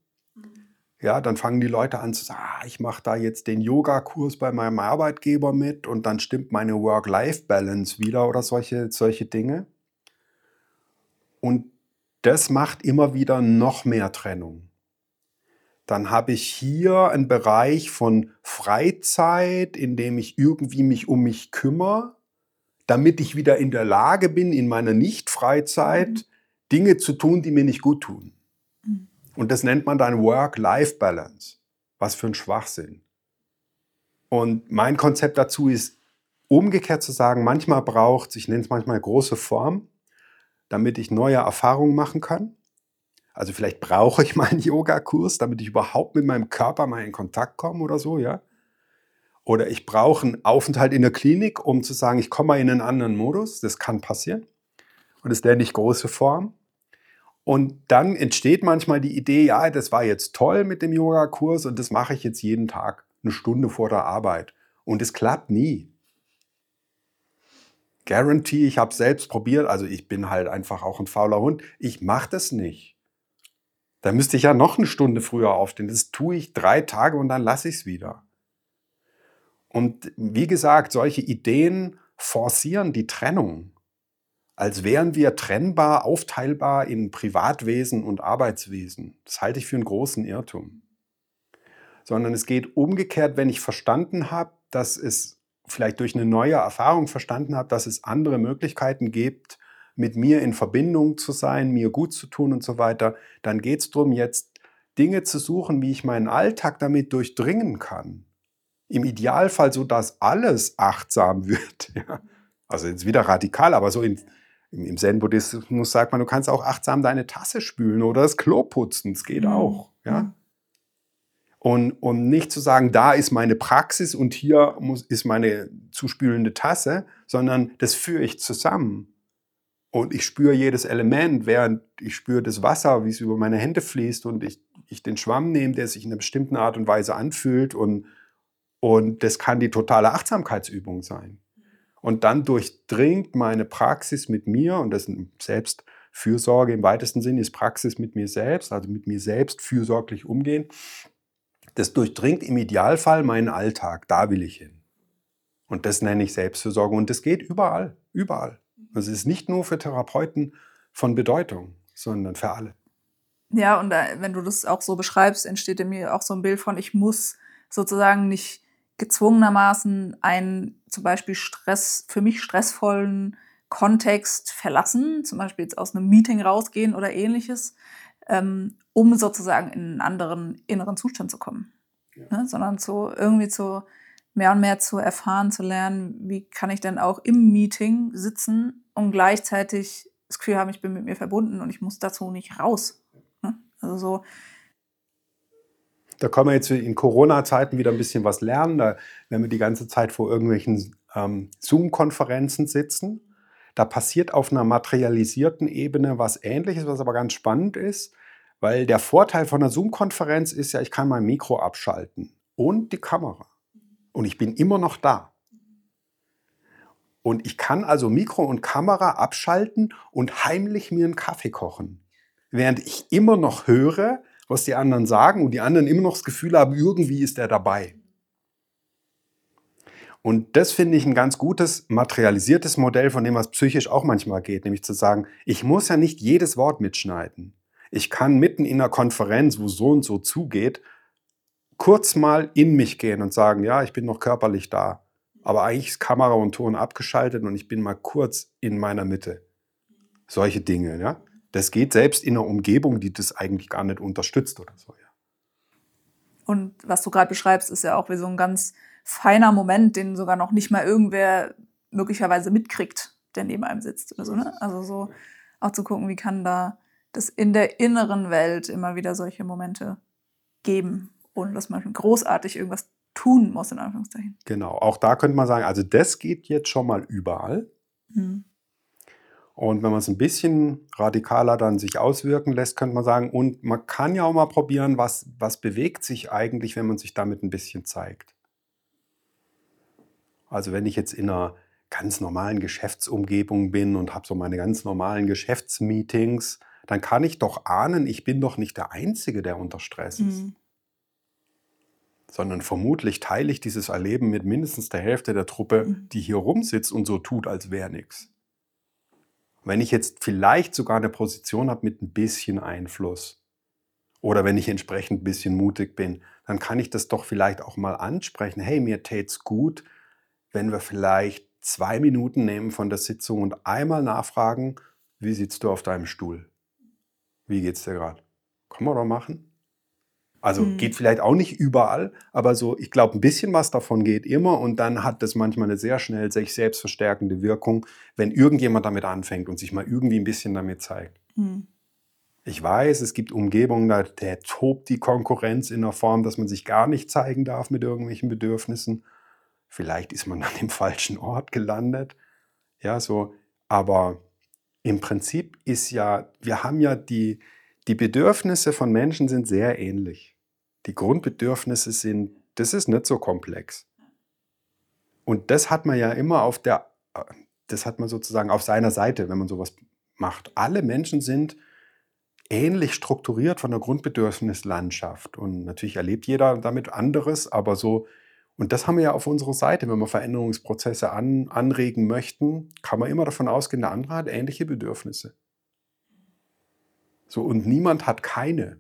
Ja, dann fangen die Leute an zu sagen, ah, ich mache da jetzt den Yoga-Kurs bei meinem Arbeitgeber mit und dann stimmt meine Work-Life-Balance wieder oder solche, solche Dinge. Und das macht immer wieder noch mehr Trennung. Dann habe ich hier einen Bereich von Freizeit, in dem ich irgendwie mich um mich kümmere, damit ich wieder in der Lage bin, in meiner Nicht-Freizeit mhm. Dinge zu tun, die mir nicht gut tun. Und das nennt man dann Work-Life-Balance. Was für ein Schwachsinn. Und mein Konzept dazu ist, umgekehrt zu sagen, manchmal braucht es, ich nenne es manchmal große Form, damit ich neue Erfahrungen machen kann. Also vielleicht brauche ich mal einen Yogakurs, damit ich überhaupt mit meinem Körper mal in Kontakt komme oder so, ja. Oder ich brauche einen Aufenthalt in der Klinik, um zu sagen, ich komme mal in einen anderen Modus. Das kann passieren. Und das nenne ich große Form. Und dann entsteht manchmal die Idee, ja, das war jetzt toll mit dem Yogakurs und das mache ich jetzt jeden Tag, eine Stunde vor der Arbeit. Und es klappt nie. Guarantee, ich habe selbst probiert, also ich bin halt einfach auch ein fauler Hund. Ich mache das nicht. Da müsste ich ja noch eine Stunde früher aufstehen. Das tue ich drei Tage und dann lasse ich es wieder. Und wie gesagt, solche Ideen forcieren die Trennung als wären wir trennbar, aufteilbar in Privatwesen und Arbeitswesen. Das halte ich für einen großen Irrtum. Sondern es geht umgekehrt, wenn ich verstanden habe, dass es vielleicht durch eine neue Erfahrung verstanden habe, dass es andere Möglichkeiten gibt, mit mir in Verbindung zu sein, mir gut zu tun und so weiter, dann geht es darum, jetzt Dinge zu suchen, wie ich meinen Alltag damit durchdringen kann. Im Idealfall so, dass alles achtsam wird. Ja. Also jetzt wieder radikal, aber so in, im Zen-Buddhismus sagt man, du kannst auch achtsam deine Tasse spülen oder das Klo putzen. Das geht mhm. auch. Ja? Und, und nicht zu sagen, da ist meine Praxis und hier muss, ist meine zu spülende Tasse, sondern das führe ich zusammen. Und ich spüre jedes Element, während ich spüre das Wasser, wie es über meine Hände fließt und ich, ich den Schwamm nehme, der sich in einer bestimmten Art und Weise anfühlt. Und, und das kann die totale Achtsamkeitsübung sein. Und dann durchdringt meine Praxis mit mir, und das ist Selbstfürsorge im weitesten Sinne, ist Praxis mit mir selbst, also mit mir selbst fürsorglich umgehen. Das durchdringt im Idealfall meinen Alltag, da will ich hin. Und das nenne ich Selbstfürsorge. Und das geht überall, überall. Das ist nicht nur für Therapeuten von Bedeutung, sondern für alle. Ja, und wenn du das auch so beschreibst, entsteht in mir auch so ein Bild von, ich muss sozusagen nicht gezwungenermaßen einen zum Beispiel Stress, für mich stressvollen Kontext verlassen, zum Beispiel jetzt aus einem Meeting rausgehen oder ähnliches, ähm, um sozusagen in einen anderen inneren Zustand zu kommen. Ja. Ne? Sondern so irgendwie zu mehr und mehr zu erfahren, zu lernen, wie kann ich denn auch im Meeting sitzen und gleichzeitig das Gefühl haben, ich bin mit mir verbunden und ich muss dazu nicht raus. Ne? Also so da können wir jetzt in Corona-Zeiten wieder ein bisschen was lernen. Da, wenn wir die ganze Zeit vor irgendwelchen ähm, Zoom-Konferenzen sitzen, da passiert auf einer materialisierten Ebene was Ähnliches, was aber ganz spannend ist, weil der Vorteil von einer Zoom-Konferenz ist ja, ich kann mein Mikro abschalten und die Kamera. Und ich bin immer noch da. Und ich kann also Mikro und Kamera abschalten und heimlich mir einen Kaffee kochen. Während ich immer noch höre, was die anderen sagen und die anderen immer noch das Gefühl haben, irgendwie ist er dabei. Und das finde ich ein ganz gutes materialisiertes Modell, von dem was psychisch auch manchmal geht, nämlich zu sagen, ich muss ja nicht jedes Wort mitschneiden. Ich kann mitten in einer Konferenz, wo so und so zugeht, kurz mal in mich gehen und sagen, ja, ich bin noch körperlich da. Aber eigentlich ist Kamera und Ton abgeschaltet und ich bin mal kurz in meiner Mitte. Solche Dinge, ja. Das geht selbst in einer Umgebung, die das eigentlich gar nicht unterstützt oder so. Ja. Und was du gerade beschreibst, ist ja auch wie so ein ganz feiner Moment, den sogar noch nicht mal irgendwer möglicherweise mitkriegt, der neben einem sitzt oder so. Ne? Also so auch zu gucken, wie kann da dass in der inneren Welt immer wieder solche Momente geben, ohne dass man großartig irgendwas tun muss, in Anführungszeichen. Genau, auch da könnte man sagen, also das geht jetzt schon mal überall. Mhm. Und wenn man es ein bisschen radikaler dann sich auswirken lässt, könnte man sagen, und man kann ja auch mal probieren, was, was bewegt sich eigentlich, wenn man sich damit ein bisschen zeigt. Also wenn ich jetzt in einer ganz normalen Geschäftsumgebung bin und habe so meine ganz normalen Geschäftsmeetings, dann kann ich doch ahnen, ich bin doch nicht der Einzige, der unter Stress ist. Mhm. Sondern vermutlich teile ich dieses Erleben mit mindestens der Hälfte der Truppe, mhm. die hier rumsitzt und so tut, als wäre nichts. Wenn ich jetzt vielleicht sogar eine Position habe mit ein bisschen Einfluss oder wenn ich entsprechend ein bisschen mutig bin, dann kann ich das doch vielleicht auch mal ansprechen. Hey, mir tät's gut, wenn wir vielleicht zwei Minuten nehmen von der Sitzung und einmal nachfragen, wie sitzt du auf deinem Stuhl? Wie geht's dir gerade? Können wir doch machen? Also mhm. geht vielleicht auch nicht überall, aber so, ich glaube, ein bisschen was davon geht immer und dann hat das manchmal eine sehr schnell sich selbst verstärkende Wirkung, wenn irgendjemand damit anfängt und sich mal irgendwie ein bisschen damit zeigt. Mhm. Ich weiß, es gibt Umgebungen, da der tobt die Konkurrenz in der Form, dass man sich gar nicht zeigen darf mit irgendwelchen Bedürfnissen. Vielleicht ist man dann im falschen Ort gelandet. Ja, so, aber im Prinzip ist ja, wir haben ja die, die Bedürfnisse von Menschen sind sehr ähnlich die Grundbedürfnisse sind, das ist nicht so komplex. Und das hat man ja immer auf der, das hat man sozusagen auf seiner Seite, wenn man sowas macht. Alle Menschen sind ähnlich strukturiert von der Grundbedürfnislandschaft. Und natürlich erlebt jeder damit anderes, aber so, und das haben wir ja auf unserer Seite. Wenn wir Veränderungsprozesse an, anregen möchten, kann man immer davon ausgehen, der andere hat ähnliche Bedürfnisse. So, und niemand hat keine.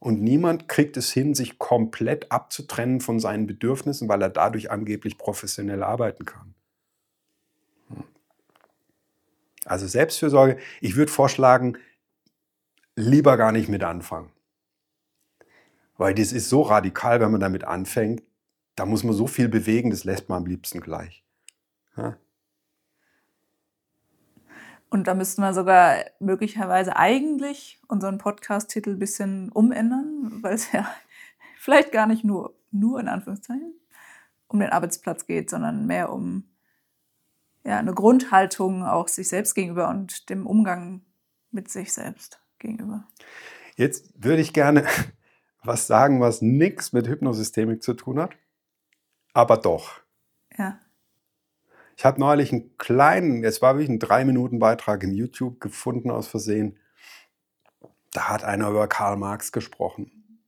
Und niemand kriegt es hin, sich komplett abzutrennen von seinen Bedürfnissen, weil er dadurch angeblich professionell arbeiten kann. Hm. Also Selbstfürsorge, ich würde vorschlagen, lieber gar nicht mit anfangen. Weil das ist so radikal, wenn man damit anfängt, da muss man so viel bewegen, das lässt man am liebsten gleich. Ja? Und da müssten wir sogar möglicherweise eigentlich unseren Podcast-Titel ein bisschen umändern, weil es ja vielleicht gar nicht nur, nur in Anführungszeichen um den Arbeitsplatz geht, sondern mehr um ja, eine Grundhaltung auch sich selbst gegenüber und dem Umgang mit sich selbst gegenüber. Jetzt würde ich gerne was sagen, was nichts mit Hypnosystemik zu tun hat, aber doch. Ja. Ich habe neulich einen kleinen, es war wirklich ein drei Minuten Beitrag in YouTube gefunden aus Versehen. Da hat einer über Karl Marx gesprochen.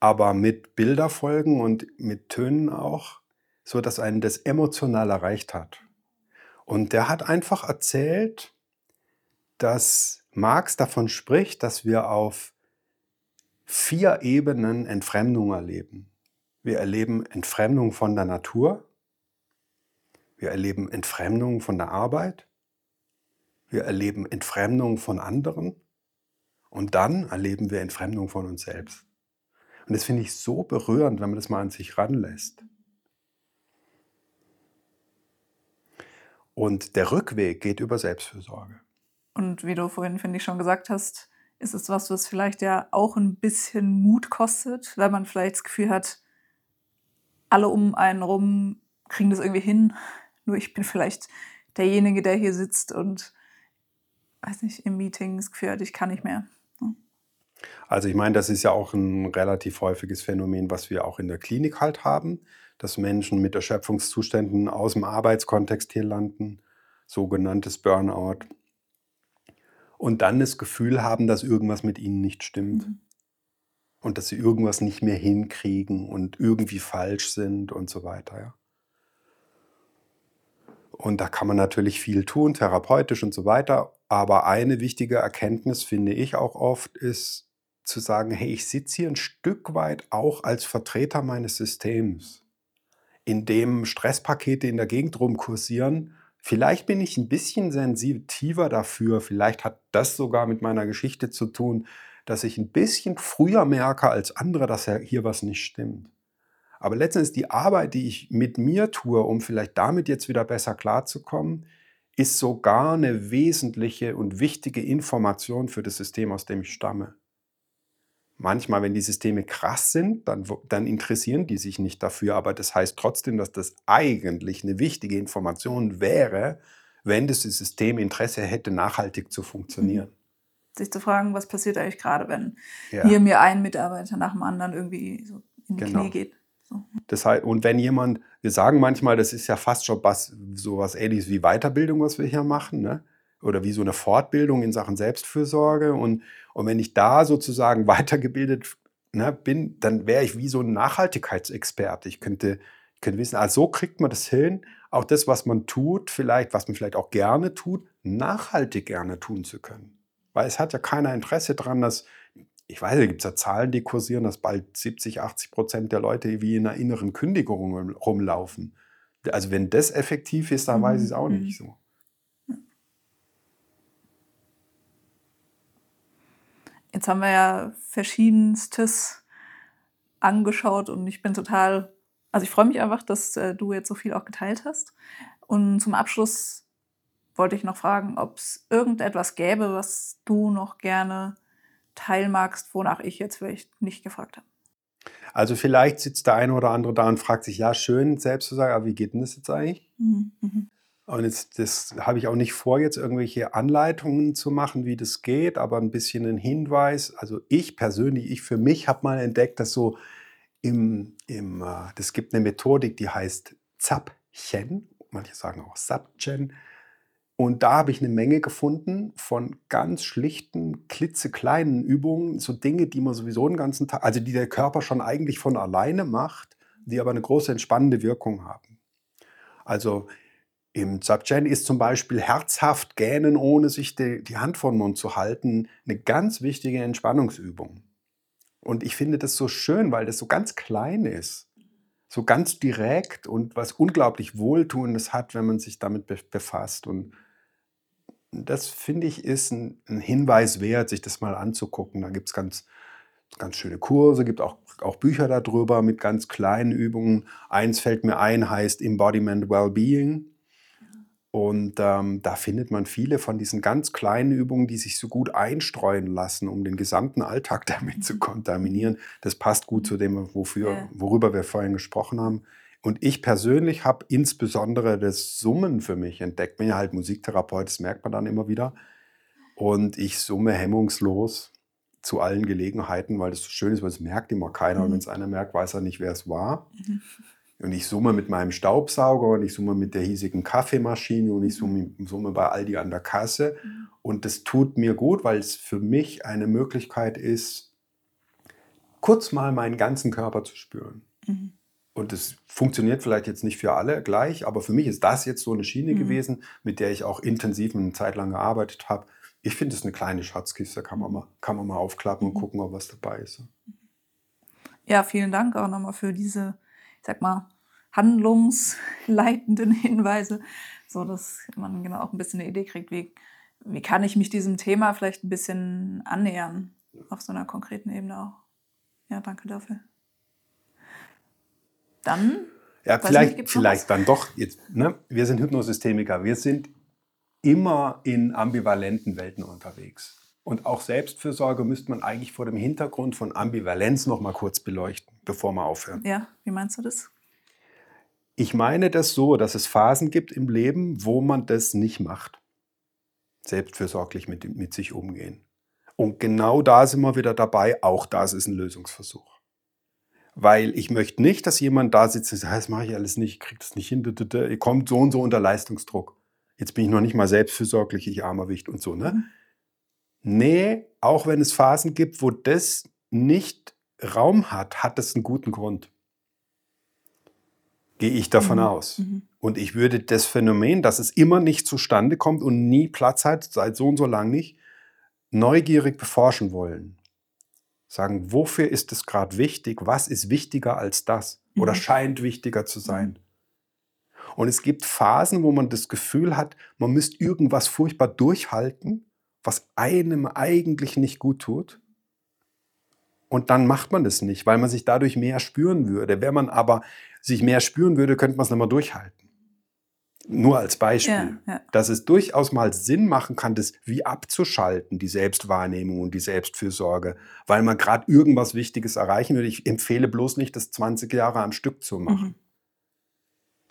Aber mit Bilderfolgen und mit Tönen auch, so dass einen das emotional erreicht hat. Und der hat einfach erzählt, dass Marx davon spricht, dass wir auf vier Ebenen Entfremdung erleben. Wir erleben Entfremdung von der Natur, wir erleben Entfremdung von der Arbeit. Wir erleben Entfremdung von anderen. Und dann erleben wir Entfremdung von uns selbst. Und das finde ich so berührend, wenn man das mal an sich ranlässt. Und der Rückweg geht über Selbstfürsorge. Und wie du vorhin, finde ich, schon gesagt hast, ist es was, was vielleicht ja auch ein bisschen Mut kostet, weil man vielleicht das Gefühl hat, alle um einen rum kriegen das irgendwie hin. Nur ich bin vielleicht derjenige, der hier sitzt und weiß nicht, im Meeting das Gefühl hat, ich kann nicht mehr. Also ich meine, das ist ja auch ein relativ häufiges Phänomen, was wir auch in der Klinik halt haben, dass Menschen mit Erschöpfungszuständen aus dem Arbeitskontext hier landen, sogenanntes Burnout, und dann das Gefühl haben, dass irgendwas mit ihnen nicht stimmt. Mhm. Und dass sie irgendwas nicht mehr hinkriegen und irgendwie falsch sind und so weiter. Ja. Und da kann man natürlich viel tun, therapeutisch und so weiter. Aber eine wichtige Erkenntnis, finde ich auch oft, ist zu sagen, hey, ich sitze hier ein Stück weit auch als Vertreter meines Systems, in dem Stresspakete in der Gegend rumkursieren. Vielleicht bin ich ein bisschen sensitiver dafür, vielleicht hat das sogar mit meiner Geschichte zu tun, dass ich ein bisschen früher merke als andere, dass hier was nicht stimmt. Aber letztendlich die Arbeit, die ich mit mir tue, um vielleicht damit jetzt wieder besser klarzukommen, ist sogar eine wesentliche und wichtige Information für das System, aus dem ich stamme. Manchmal, wenn die Systeme krass sind, dann, dann interessieren die sich nicht dafür, aber das heißt trotzdem, dass das eigentlich eine wichtige Information wäre, wenn das System Interesse hätte, nachhaltig zu funktionieren. Mhm. Sich zu fragen, was passiert eigentlich gerade, wenn ja. hier mir ein Mitarbeiter nach dem anderen irgendwie so in die genau. Knie geht. Das heißt, und wenn jemand, wir sagen manchmal, das ist ja fast schon was, so was ähnliches wie Weiterbildung, was wir hier machen, ne? oder wie so eine Fortbildung in Sachen Selbstfürsorge. Und, und wenn ich da sozusagen weitergebildet ne, bin, dann wäre ich wie so ein Nachhaltigkeitsexperte. Ich könnte, ich könnte wissen, also so kriegt man das hin, auch das, was man tut, vielleicht, was man vielleicht auch gerne tut, nachhaltig gerne tun zu können. Weil es hat ja keiner Interesse daran, dass ich weiß, da gibt es ja Zahlen, die kursieren, dass bald 70, 80 Prozent der Leute wie in einer inneren Kündigung rumlaufen. Also wenn das effektiv ist, dann weiß ich es auch mhm. nicht so. Jetzt haben wir ja verschiedenstes angeschaut und ich bin total, also ich freue mich einfach, dass äh, du jetzt so viel auch geteilt hast. Und zum Abschluss wollte ich noch fragen, ob es irgendetwas gäbe, was du noch gerne teilen magst, wonach ich jetzt vielleicht nicht gefragt habe. Also vielleicht sitzt der eine oder andere da und fragt sich, ja, schön, selbst zu sagen, aber wie geht denn das jetzt eigentlich? Mhm. mhm. Und jetzt, das habe ich auch nicht vor, jetzt irgendwelche Anleitungen zu machen, wie das geht, aber ein bisschen ein Hinweis. Also ich persönlich, ich für mich habe mal entdeckt, dass so im, im äh, das gibt eine Methodik, die heißt Zapchen, manche sagen auch Zapchen. Und da habe ich eine Menge gefunden von ganz schlichten, klitzekleinen Übungen, so Dinge, die man sowieso den ganzen Tag, also die der Körper schon eigentlich von alleine macht, die aber eine große entspannende Wirkung haben. Also im Zapchen ist zum Beispiel herzhaft gähnen, ohne sich die, die Hand vor den Mund zu halten, eine ganz wichtige Entspannungsübung. Und ich finde das so schön, weil das so ganz klein ist, so ganz direkt und was unglaublich Wohltuendes hat, wenn man sich damit befasst. Und das finde ich ist ein, ein, Hinweis wert, sich das mal anzugucken. Da gibt es ganz, ganz schöne Kurse, gibt auch, auch Bücher darüber mit ganz kleinen Übungen. Eins fällt mir ein, heißt Embodiment Wellbeing. Und ähm, da findet man viele von diesen ganz kleinen Übungen, die sich so gut einstreuen lassen, um den gesamten Alltag damit zu kontaminieren. Das passt gut zu dem, wofür, worüber wir vorhin gesprochen haben. Und ich persönlich habe insbesondere das Summen für mich entdeckt. Bin ja halt Musiktherapeut, das merkt man dann immer wieder. Und ich summe hemmungslos zu allen Gelegenheiten, weil das so schön ist, weil es merkt immer keiner. Mhm. Und wenn es einer merkt, weiß er nicht, wer es war. Mhm. Und ich summe mit meinem Staubsauger und ich summe mit der hiesigen Kaffeemaschine und ich summe, summe bei Aldi an der Kasse. Mhm. Und das tut mir gut, weil es für mich eine Möglichkeit ist, kurz mal meinen ganzen Körper zu spüren. Mhm. Und das funktioniert vielleicht jetzt nicht für alle gleich, aber für mich ist das jetzt so eine Schiene mhm. gewesen, mit der ich auch intensiv eine Zeit lang gearbeitet habe. Ich finde es eine kleine Schatzkiste, kann man mal, kann man mal aufklappen und mhm. gucken, ob was dabei ist. Ja, vielen Dank auch nochmal für diese, ich sag mal, handlungsleitenden Hinweise, so dass man genau auch ein bisschen eine Idee kriegt, wie, wie kann ich mich diesem Thema vielleicht ein bisschen annähern, auf so einer konkreten Ebene auch. Ja, danke dafür dann. Ja, vielleicht, nicht, vielleicht dann doch. Jetzt, ne? Wir sind Hypnosystemiker. Wir sind immer in ambivalenten Welten unterwegs. Und auch Selbstfürsorge müsste man eigentlich vor dem Hintergrund von Ambivalenz noch mal kurz beleuchten, bevor wir aufhören. Ja, wie meinst du das? Ich meine das so, dass es Phasen gibt im Leben, wo man das nicht macht. Selbstfürsorglich mit, mit sich umgehen. Und genau da sind wir wieder dabei. Auch das ist ein Lösungsversuch weil ich möchte nicht, dass jemand da sitzt und sagt, das mache ich alles nicht, ich kriege das nicht hin, ihr kommt so und so unter Leistungsdruck. Jetzt bin ich noch nicht mal selbstfürsorglich, ich armer Wicht und so. Ne? Mhm. Nee, auch wenn es Phasen gibt, wo das nicht Raum hat, hat das einen guten Grund. Gehe ich davon mhm. aus. Mhm. Und ich würde das Phänomen, dass es immer nicht zustande kommt und nie Platz hat, seit so und so lang nicht, neugierig beforschen wollen sagen, wofür ist es gerade wichtig? Was ist wichtiger als das? Oder mhm. scheint wichtiger zu sein? Und es gibt Phasen, wo man das Gefühl hat, man müsste irgendwas furchtbar durchhalten, was einem eigentlich nicht gut tut. Und dann macht man das nicht, weil man sich dadurch mehr spüren würde. Wenn man aber sich mehr spüren würde, könnte man es nicht mehr durchhalten. Nur als Beispiel, Ja, ja. dass es durchaus mal Sinn machen kann, das wie abzuschalten, die Selbstwahrnehmung und die Selbstfürsorge, weil man gerade irgendwas Wichtiges erreichen will. Ich empfehle bloß nicht, das 20 Jahre am Stück zu machen. Mhm.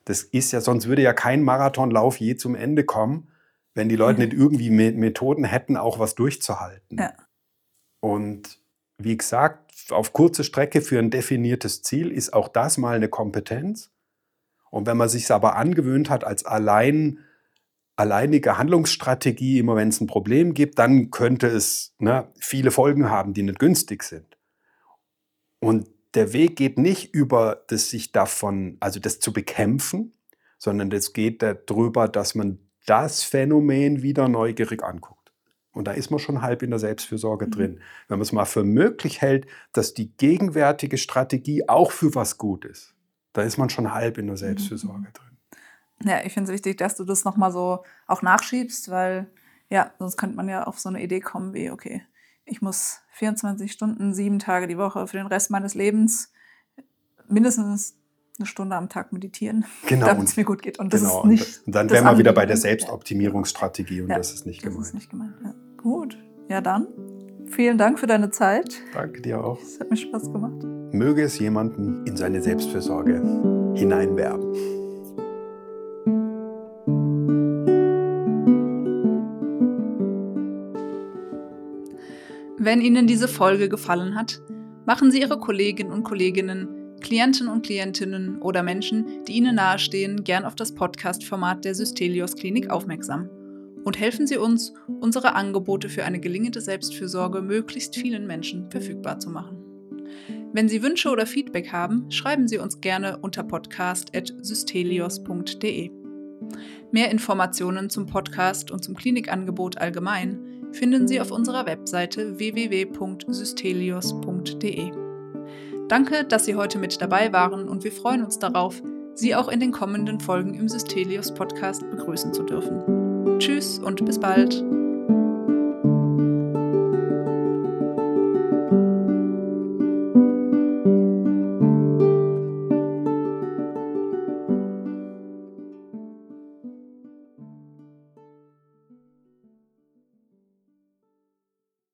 Das ist ja, sonst würde ja kein Marathonlauf je zum Ende kommen, wenn die Leute Ja. nicht irgendwie Me- Methoden hätten, auch was durchzuhalten. Ja. Und wie gesagt, auf kurze Strecke für ein definiertes Ziel ist auch das mal eine Kompetenz. Und wenn man sich aber angewöhnt hat, als allein, alleinige Handlungsstrategie, immer wenn es ein Problem gibt, dann könnte es ne, viele Folgen haben, die nicht günstig sind. Und der Weg geht nicht über das sich davon, also das zu bekämpfen, sondern das geht darüber, dass man das Phänomen wieder neugierig anguckt. Und da ist man schon halb in der Selbstfürsorge Mhm. drin. Wenn man es mal für möglich hält, dass die gegenwärtige Strategie auch für was gut ist, da ist man schon halb in der Selbstfürsorge Mhm. drin. Ja, ich finde es wichtig, dass du das nochmal so auch nachschiebst, weil ja, sonst könnte man ja auf so eine Idee kommen wie, okay, ich muss 24 Stunden, sieben Tage die Woche für den Rest meines Lebens mindestens eine Stunde am Tag meditieren, Genau. damit es mir gut geht. Und das genau. ist nicht. und dann wären wir wieder bei der Selbstoptimierungsstrategie und Ja, das ist nicht Das gemeint. ist nicht gemeint. Ja. Gut. Ja, dann. Vielen Dank für deine Zeit. Danke dir auch. Es hat mir Spaß gemacht. Möge es jemanden in seine Selbstfürsorge hineinwerben. Wenn Ihnen diese Folge gefallen hat, machen Sie Ihre Kolleginnen und Kolleginnen, Klienten und Klientinnen oder Menschen, die Ihnen nahestehen, gern auf das Podcast-Format der Systelios Klinik aufmerksam. Und helfen Sie uns, unsere Angebote für eine gelingende Selbstfürsorge möglichst vielen Menschen verfügbar zu machen. Wenn Sie Wünsche oder Feedback haben, schreiben Sie uns gerne unter podcast.systelios.de. Mehr Informationen zum Podcast und zum Klinikangebot allgemein finden Sie auf unserer Webseite www.systelios.de. Danke, dass Sie heute mit dabei waren und wir freuen uns darauf, Sie auch in den kommenden Folgen im Systelios Podcast begrüßen zu dürfen. Tschüss und bis bald.